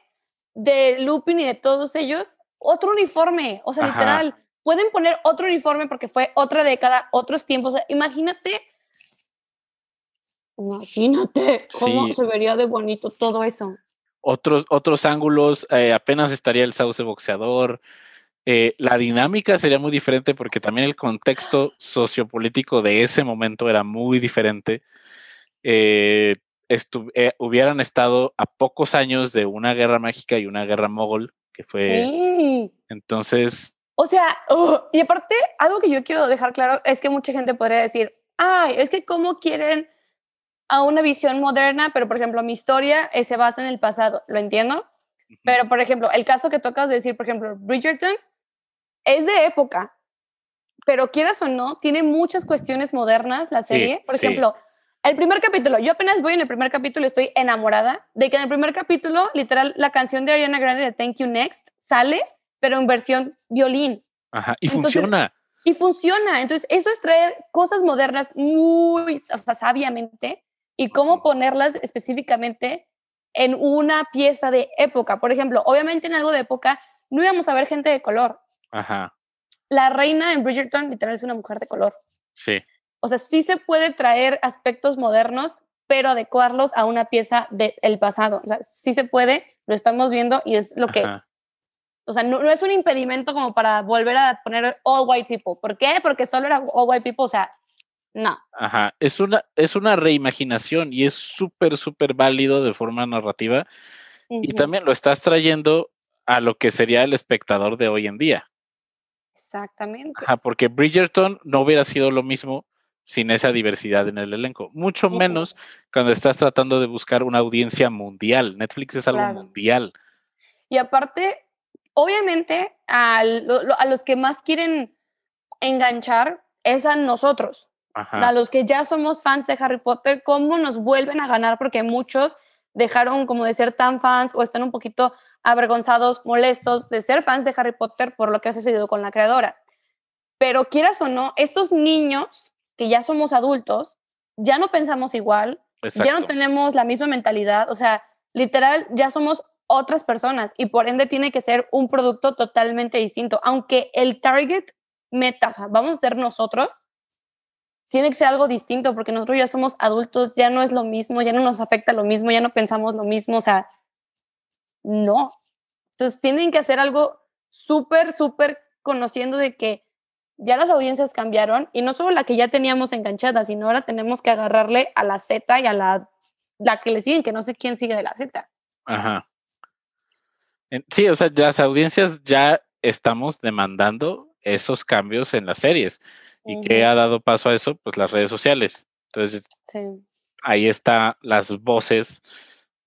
de Lupin y de todos ellos, otro uniforme, o sea, literal, pueden poner otro uniforme porque fue otra década, otros tiempos, imagínate, imagínate cómo se vería de bonito todo eso. Otros, otros ángulos, eh, apenas estaría el sauce boxeador, eh, la dinámica sería muy diferente porque también el contexto sociopolítico de ese momento era muy diferente. Eh, eh, hubieran estado a pocos años de una guerra mágica y una guerra mogol, que fue... Entonces... O sea, y aparte, algo que yo quiero dejar claro es que mucha gente podría decir, ay, es que cómo quieren a una visión moderna, pero por ejemplo, mi historia se basa en el pasado, lo entiendo. Pero, por ejemplo, el caso que tocas de decir, por ejemplo, Bridgerton, es de época, pero quieras o no, tiene muchas cuestiones modernas la serie. Por ejemplo, el primer capítulo, yo apenas voy en el primer capítulo, estoy enamorada de que en el primer capítulo, literal, la canción de Ariana Grande de Thank You Next sale, pero en versión violín. Ajá, y funciona. Y funciona. Entonces, eso es traer cosas modernas muy, o sea, sabiamente y cómo ponerlas específicamente en una pieza de época. Por ejemplo, obviamente en algo de época no íbamos a ver gente de color, Ajá. La reina en Bridgerton literal es una mujer de color. Sí. O sea, sí se puede traer aspectos modernos, pero adecuarlos a una pieza del pasado. O sea, sí se puede, lo estamos viendo y es lo que O sea, no, es un impedimento como para volver a poner all white people. ¿Por qué? Porque solo era all white people, o sea, no. Ajá, es una, es una reimaginación y es súper, súper válido de forma narrativa. Y también lo estás trayendo a lo que sería el espectador de hoy en día. Exactamente. Ajá, porque Bridgerton no hubiera sido lo mismo sin esa diversidad en el elenco. Mucho menos cuando estás tratando de buscar una audiencia mundial. Netflix es algo mundial. Y aparte, obviamente, a, a, los que más quieren enganchar es a nosotros. A los que ya somos fans de Harry Potter, ¿cómo nos vuelven a ganar? Porque muchos dejaron como de ser tan fans o están un poquito avergonzados, molestos de ser fans de Harry Potter por lo que ha sucedido con la creadora. Pero quieras o no, estos niños que ya somos adultos, ya no pensamos igual, ya no tenemos la misma mentalidad, o sea, literal, ya somos otras personas y por ende tiene que ser un producto totalmente distinto. Aunque el target meta, vamos a ser nosotros, tiene que ser algo distinto porque nosotros ya somos adultos, ya no es lo mismo, ya no nos afecta lo mismo, ya no pensamos lo mismo, o sea, no. Entonces tienen que hacer algo súper, súper conociendo de que ya las audiencias cambiaron y no solo la que ya teníamos enganchada, sino ahora tenemos que agarrarle a la Z y a la, la que le siguen, que no sé quién sigue de la Z. Ajá. Sí, o sea, las audiencias ya estamos demandando esos cambios en las series. ¿Y qué ha dado paso a eso? Pues las redes sociales. Entonces, ahí están las voces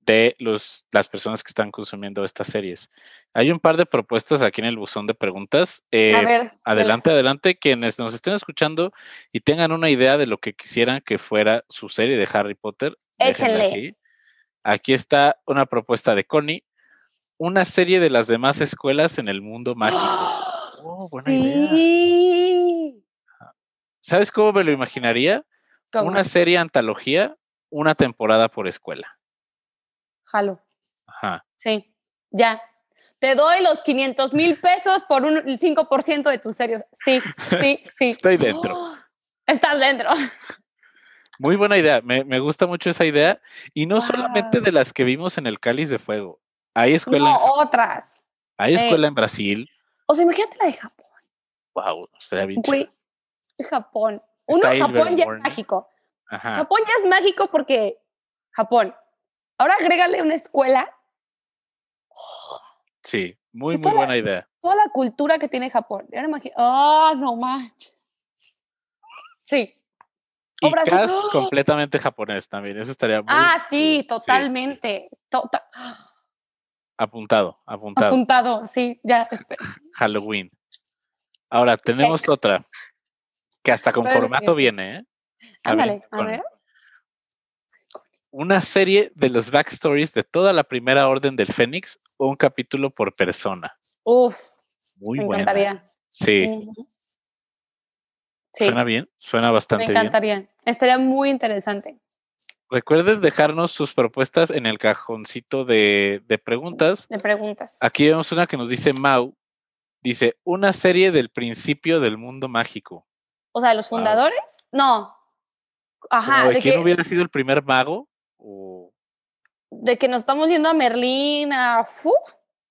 de los, las personas que están consumiendo estas series. Hay un par de propuestas aquí en el buzón de preguntas. Eh, adelante, adelante, quienes nos estén escuchando y tengan una idea de lo que quisieran que fuera su serie de Harry Potter. Échenle. Aquí. está una propuesta de Connie. Una serie de las demás escuelas en el mundo mágico. Oh, buena idea. ¿Sabes cómo me lo imaginaría? Una serie antología, una temporada por escuela. Jalo. Ajá. Sí, ya. Te doy los 500 mil pesos por un, el 5% de tus serios. Sí, sí, sí. Estoy dentro. estás dentro. Muy buena idea. Me, gusta mucho esa idea. Y no solamente de las que vimos en el Cáliz de Fuego. Hay escuela. No, otras. Hay escuela en Brasil. O sea, imagínate la de Japón. Wow, estaría bien Güey, Japón. Uno, Japón ya es mágico. Ajá. Japón ya es mágico porque Japón. Ahora agrégale una escuela. Sí, muy, muy buena idea. Toda la cultura que tiene Japón. Ahora imagino, ah, no manches. Sí. Y cast completamente japonés también, eso estaría muy Ah, sí, totalmente. Tota apuntado, apuntado. Apuntado, sí, ya. Halloween. Ahora, tenemos otra, que hasta con formato viene, ¿eh? Ándale, a ver una serie de los backstories de toda la primera orden del Fénix o un capítulo por persona. Uf, muy me encantaría. Sí. ¿Suena bien? Suena bastante bien. Me encantaría. Estaría muy interesante. Recuerden dejarnos sus propuestas en el cajoncito de, de, preguntas. De preguntas. Aquí vemos una que nos dice Mau. Dice, una serie del principio del mundo mágico. O sea, ¿de los fundadores? No. Ajá. ¿De, quién hubiera sido el primer mago? De que nos estamos yendo a Merlín, a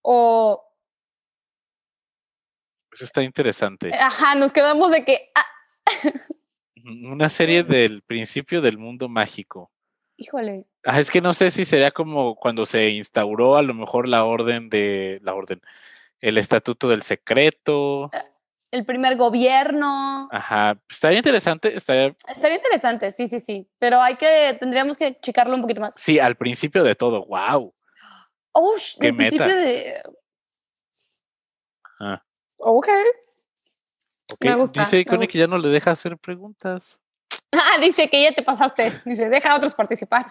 o... Eso está interesante. Ajá, nos quedamos de que... Ah. Una serie del principio del mundo mágico. Híjole. es que no sé si sería como cuando se instauró a lo mejor la orden de... La orden. El estatuto del secreto. Ah, el primer gobierno. Ajá, estaría interesante. Estaría... estaría interesante, sí, sí, sí. Pero hay que, tendríamos que checarlo un poquito más. Sí, al principio de todo, wow. Oh, Qué al principio de. Ah. Ok. okay. Me gusta. Dice Connie que ya no le deja hacer preguntas. Ah, dice que ya te pasaste. Dice, deja a otros participar.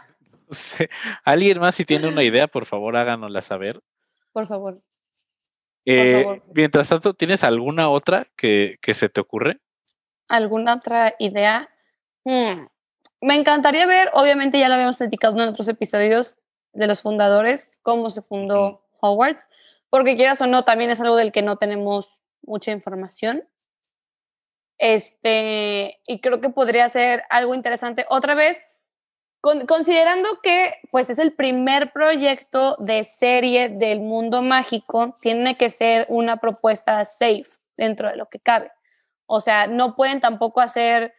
Alguien más, si tiene una idea, por favor, háganosla saber. Por favor. Eh, mientras tanto, ¿tienes alguna otra que, se te ocurre? ¿Alguna otra idea? Hmm, me encantaría ver, obviamente ya lo habíamos platicado en otros episodios de los fundadores, cómo se fundó Hogwarts, porque quieras o no, también es algo del que no tenemos mucha información. Este, y creo que podría ser algo interesante. Otra vez, considerando que pues es el primer proyecto de serie del mundo mágico, tiene que ser una propuesta safe dentro de lo que cabe. O sea, no pueden tampoco hacer,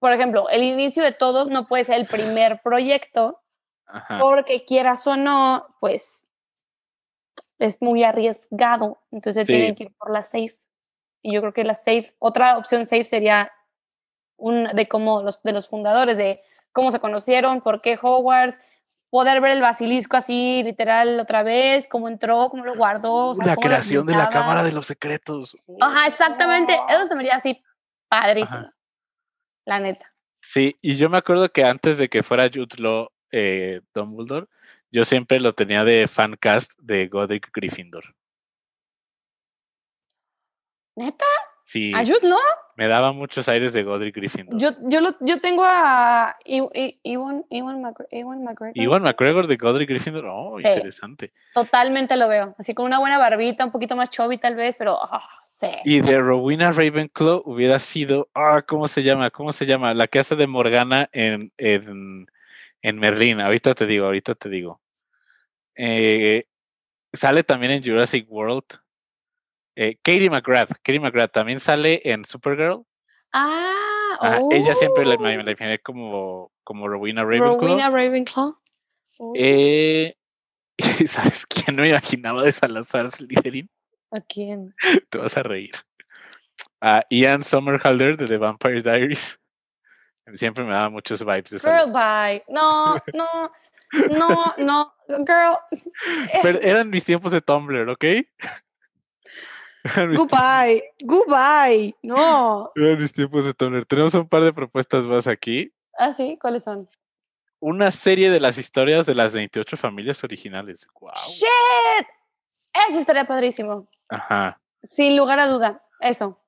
por ejemplo, el inicio de todos no puede ser el primer proyecto, porque quieras o no, pues es muy arriesgado, entonces tienen que ir por la safe. Y yo creo que la safe, otra opción safe sería un, de cómo los, de los fundadores, de cómo se conocieron, por qué Hogwarts, poder ver el basilisco así literal otra vez, cómo entró, cómo lo guardó. la creación de la Cámara de los Secretos. Ajá, exactamente. Eso se me haría así padrísimo. La neta. Sí, y yo me acuerdo que antes de que fuera Jude Law eh, Dumbledore, yo siempre lo tenía de fancast de Godric Gryffindor. ¿Neta? Sí. ¿A Jude Law? Me daba muchos aires de Godric Gryffindor. Yo, yo, lo, yo tengo a Ewan, McGregor. Ewan McGregor de Godric Gryffindor. Oh, interesante. Totalmente lo veo. Así con una buena barbita, un poquito más chubby tal vez, pero ah, sí. Y de Rowena Ravenclaw hubiera sido, ah, ¿cómo se llama? ¿Cómo se llama? La que hace de Morgana en, en, en Merlín. Ahorita te digo, ahorita te digo. Eh, sale también en Jurassic World. Eh, Katie McGrath. Katie McGrath también sale en Supergirl. Ah, Ella siempre la, me la imaginé como, como Rowena Ravenclaw. Rowena Ravenclaw. Eh, ¿Sabes quién no me imaginaba de Salazar Slytherin? ¿A quién? Te vas a reír. A Ian Somerhalder de The Vampire Diaries. Siempre me daba muchos vibes de Girl, bye. No, no, no, no, girl. Pero eran mis tiempos de Tumblr, ¿ok? Goodbye, goodbye, no. Eran mis tiempos de Tumblr. Tenemos un par de propuestas más aquí. Ah, sí, ¿cuáles son? Una serie de las historias de las 28 familias originales. Wow. ¡Shit! Eso estaría padrísimo. Ajá. Sin lugar a duda, eso.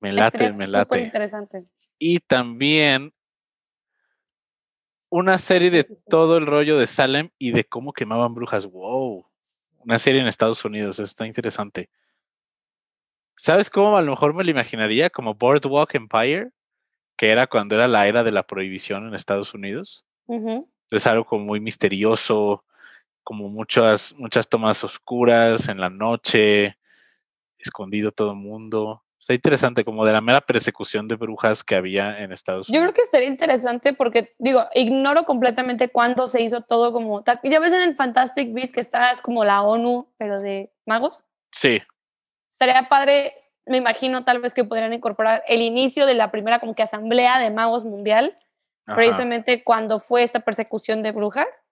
Me late, me late. interesante. Y también una serie de todo el rollo de Salem y de cómo quemaban brujas. Wow. Una serie en Estados Unidos, está interesante. ¿Sabes cómo a lo mejor me lo imaginaría? Como Boardwalk Empire, que era cuando era la era de la prohibición en Estados Unidos. Es algo como muy misterioso, como muchas, muchas tomas oscuras en la noche, escondido todo el mundo. Está interesante, como de la mera persecución de brujas que había en Estados Unidos. Yo creo que estaría interesante porque, digo, ignoro completamente cuándo se hizo todo como... Ya ves en el Fantastic Beasts que está como la ONU, pero de magos. Sí. Estaría padre, me imagino tal vez que podrían incorporar el inicio de la primera como que asamblea de magos mundial, precisamente cuando fue esta persecución de brujas,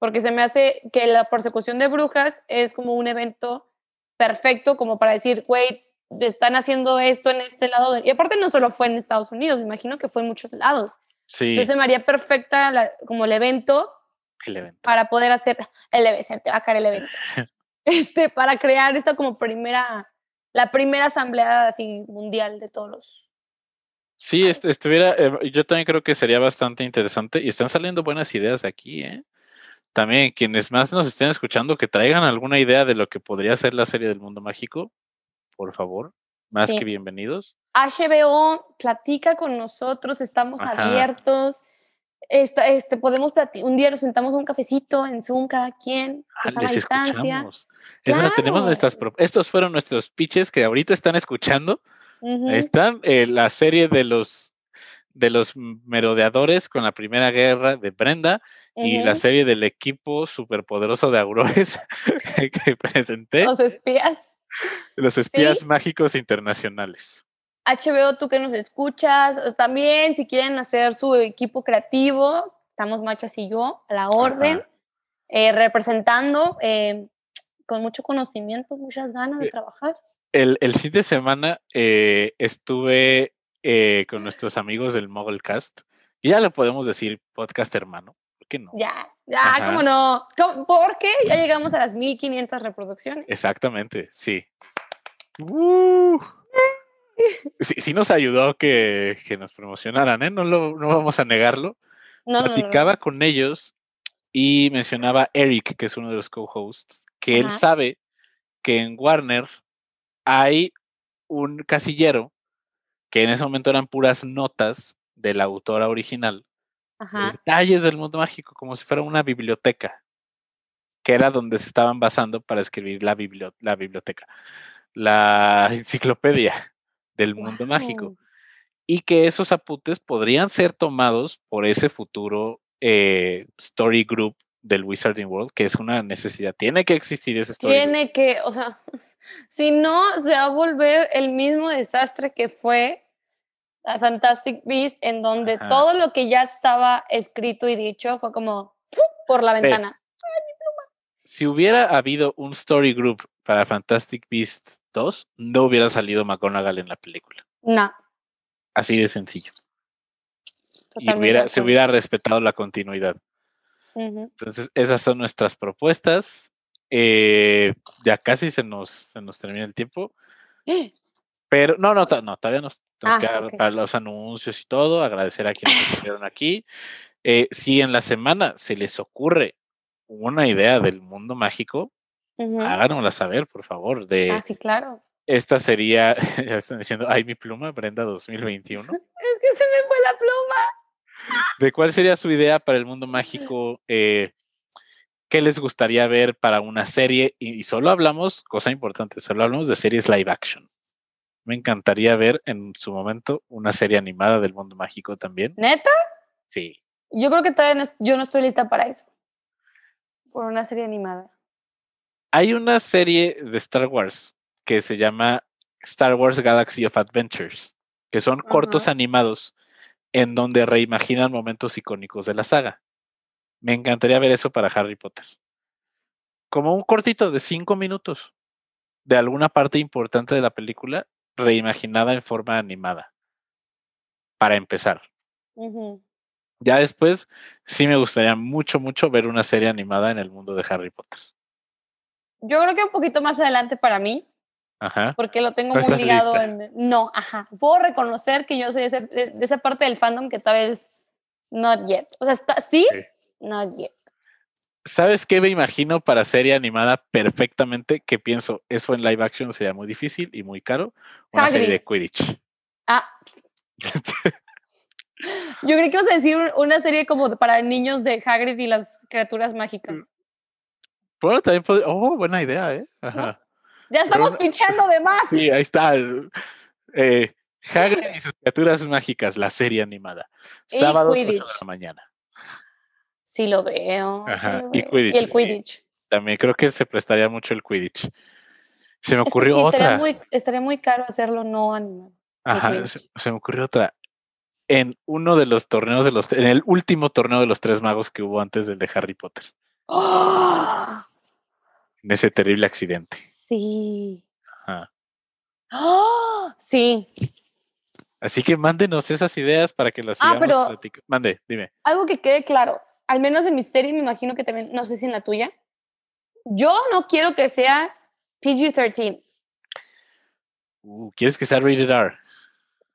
porque se me hace que la persecución de brujas es como un evento perfecto como para decir, güey, están haciendo esto en este lado. Y aparte no solo fue en Estados Unidos, me imagino que fue en muchos lados. Sí. Entonces me haría perfecta como el evento, el evento, para poder hacer el evento, te va a caer el evento. este, para crear esta como primera, la primera asamblea así mundial de todos los... Sí, estuviera, eh, yo también creo que sería bastante interesante y están saliendo buenas ideas aquí, ¿eh? También quienes más nos estén escuchando, que traigan alguna idea de lo que podría ser la serie del mundo mágico, por favor, más que bienvenidos. HBO, platica con nosotros, estamos abiertos este, podemos un día nos sentamos un cafecito en Zoom cada quien, ah, a distancia. tenemos nuestras estos fueron nuestros pitches que ahorita están escuchando. Están eh, la serie de los de los merodeadores con la primera guerra de Brenda y la serie del equipo superpoderoso de Aurores que presenté. Los espías. Los espías mágicos internacionales. HBO, tú que nos escuchas, también si quieren hacer su equipo creativo, estamos Machas y yo a la orden, eh, representando eh, con mucho conocimiento, muchas ganas de eh, trabajar. El, fin de semana estuve con nuestros amigos del Mogulecast, y ya le podemos decir podcast hermano, ¿por qué no? Ya, ya, cómo no, porque ya llegamos a las 1500 reproducciones. Exactamente, sí. Uh sí, nos ayudó que, nos promocionaran, ¿eh? No, lo, no vamos a negarlo. Platicaba con ellos y mencionaba Eric, que es uno de los co-hosts, que él sabe que en Warner hay un casillero que en ese momento eran puras notas de la autora original detalles del mundo mágico, como si fuera una biblioteca, que era donde se estaban basando para escribir la, la biblioteca, la enciclopedia del mundo mágico. Y que esos apuntes podrían ser tomados por ese futuro eh, story group del Wizarding World, que es una necesidad. Tiene que existir ese story Tiene que, o sea, si no, se va a volver el mismo desastre que fue Fantastic Beast, en donde todo lo que ya estaba escrito y dicho fue como por la ventana. Si hubiera habido un story group para Fantastic Beasts 2, no hubiera salido McGonagall en la película. No. Así de sencillo. y hubiera, se hubiera respetado la continuidad. Entonces, esas son nuestras propuestas. Eh, ya casi se nos, se nos termina el tiempo. Pero no, no, no, todavía nos tenemos que dar para los anuncios y todo. Agradecer a quienes estuvieron aquí. Eh, si en la semana se les ocurre una idea del mundo mágico, háganosla saber, por favor. De, ah, sí, claro. Esta sería, ya están diciendo, ay, mi pluma, Brenda 2021. es que se me fue la pluma. ¿De cuál sería su idea para el mundo mágico? Eh, ¿Qué les gustaría ver para una serie? Y, solo hablamos, cosa importante, solo hablamos de series live action. Me encantaría ver en su momento una serie animada del mundo mágico también. ¿Neta? Sí. Yo creo que todavía yo no estoy lista para eso. Por una serie animada. Hay una serie de Star Wars que se llama Star Wars Galaxy of Adventures, que son cortos animados en donde reimaginan momentos icónicos de la saga. Me encantaría ver eso para Harry Potter. Como un cortito de cinco minutos de alguna parte importante de la película reimaginada en forma animada. Para empezar. Ya después, sí me gustaría mucho, mucho ver una serie animada en el mundo de Harry Potter. Yo creo que un poquito más adelante para mí. Ajá. Porque lo tengo muy ligado en. No, ajá. Puedo reconocer que yo soy de, esa parte del fandom que tal vez not yet. O sea, está, sí, not yet. ¿Sabes qué me imagino para serie animada perfectamente? Que pienso, eso en live action sería muy difícil y muy caro. Una serie de Quidditch. Ah. Yo creo que ibas a decir una serie como para niños de Hagrid y las criaturas mágicas. Bueno, también podría. Oh, buena idea, ¿eh? Ajá. Ya estamos pinchando de más. Sí, ahí está. Eh, Hagrid y sus criaturas mágicas, la serie animada. Sábado 8 de la mañana. Sí lo veo. Y, el Quidditch. También creo que se prestaría mucho el Quidditch. Se me ocurrió otra. Estaría muy, estaría muy, caro hacerlo no animado. Ajá, se, me ocurrió otra. En uno de los torneos de los, en el último torneo de los tres magos que hubo antes del de Harry Potter. ¡Ah! En ese terrible accidente. Sí. Ajá. ¡Ah! Sí. Así que mándenos esas ideas para que las ah, sigamos pero Mande, dime. Algo que quede claro al menos en mi serie, me imagino que también, no sé si en la tuya, yo no quiero que sea PG-13. Uh, ¿Quieres que sea rated R?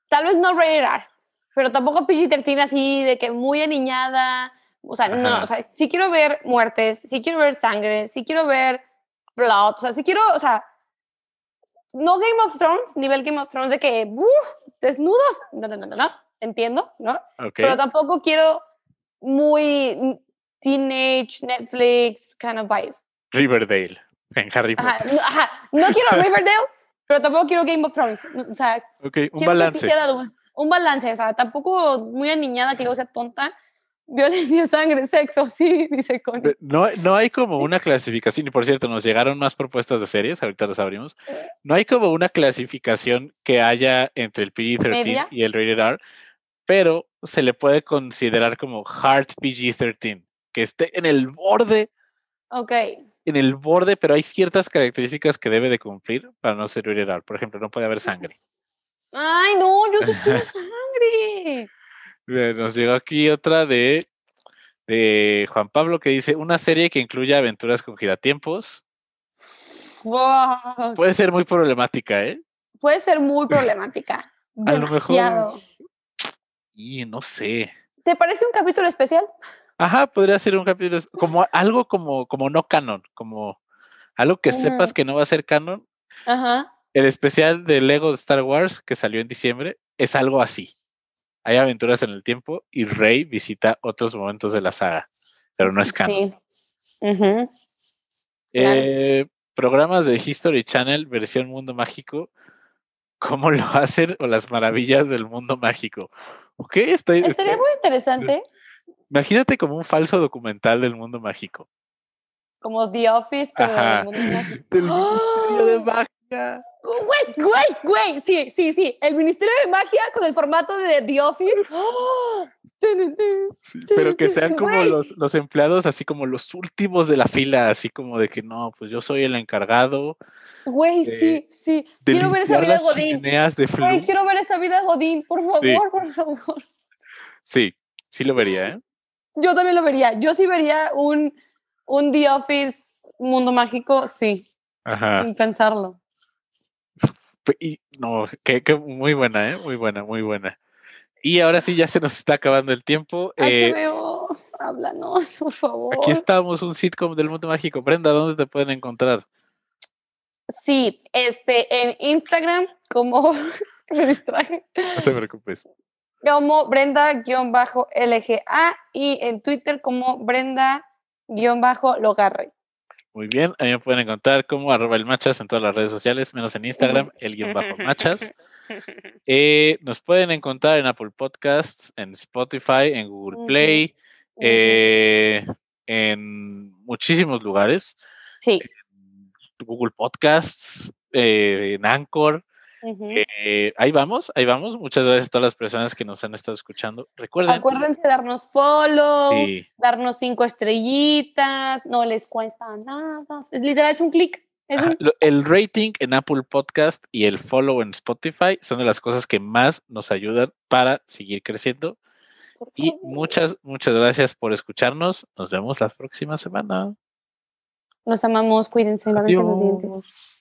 Tal vez no rated R, pero tampoco PG-13 así de que muy aniñada. O sea, no, o sea, sí quiero ver muertes, sí quiero ver sangre, sí quiero ver blood, o sea, sí quiero, o sea, no Game of Thrones, nivel Game of Thrones de que, uff, desnudos, no, no, no, no, no, entiendo, ¿no? Pero tampoco quiero muy teenage Netflix kind of vibe. Riverdale en Harry Potter. Ajá, no, quiero Riverdale, pero tampoco quiero Game of Thrones. O sea, un balance. un balance, o sea, tampoco muy aniñada que luego sea tonta. Violencia, sangre, sexo, sí, dice Connie. No, no hay como una clasificación, y por cierto, nos llegaron más propuestas de series, ahorita las abrimos. No hay como una clasificación que haya entre el PG-13 y el Rated R, pero se le puede considerar como hard PG-13, que esté en el borde. Ok. En el borde, pero hay ciertas características que debe de cumplir para no ser viral. Por ejemplo, no puede haber sangre. Ay, no, yo sí quiero sangre. Nos llegó aquí otra de, de Juan Pablo que dice una serie que incluya aventuras con giratiempos. Puede ser muy problemática, ¿eh? Puede ser muy problemática. A lo mejor y no sé. ¿Te parece un capítulo especial? Ajá, podría ser un capítulo, como algo como, como no canon, como algo que sepas que no va a ser canon. Ajá. El especial de Lego de Star Wars que salió en diciembre es algo así. Hay aventuras en el tiempo y Rey visita otros momentos de la saga, pero no es canon. Sí. Eh, programas de History Channel, versión Mundo Mágico, ¿cómo lo hacen? O las maravillas del mundo mágico. Ok, Estaría muy interesante. Imagínate como un falso documental del mundo mágico. Como The Office, pero del mundo mágico. Del Ministerio de Magia. Güey, güey, güey. Sí, sí, sí. El Ministerio de Magia con el formato de The Office. pero que sean como los, los, empleados, así como los últimos de la fila, así como de que no, pues yo soy el encargado. Güey, sí, sí. Quiero ver esa vida Godín. Güey, quiero ver esa vida Godín, por favor, por favor. Sí, sí lo vería, ¿eh? Yo también lo vería. Yo sí vería un, un The Office mundo mágico, sí. Ajá. Sin pensarlo. Y, no, que, muy buena, ¿eh? Muy buena, muy buena. Y ahora sí, ya se nos está acabando el tiempo. HBO, eh, háblanos, por favor. Aquí estamos, un sitcom del mundo mágico. Brenda, ¿dónde te pueden encontrar? Sí, este, en Instagram, como. me distraje. No te preocupes. Como Brenda-LGA y en Twitter como Brenda-Logarre. Muy bien, a mí me pueden encontrar como arroba el machas en todas las redes sociales, menos en Instagram, el guion bajo machas. Eh, nos pueden encontrar en Apple Podcasts, en Spotify, en Google Play, eh, en muchísimos lugares. Sí. Google Podcasts, eh, en Anchor. Ahí vamos, ahí vamos. Muchas gracias a todas las personas que nos han estado escuchando. Recuerden. Acuérdense de darnos follow, darnos cinco estrellitas, no les cuesta nada. Es literal, es un clic. El rating en Apple Podcast y el follow en Spotify son de las cosas que más nos ayudan para seguir creciendo. Y muchas, muchas gracias por escucharnos. Nos vemos la próxima semana. Los amamos, cuídense, lávense los dientes.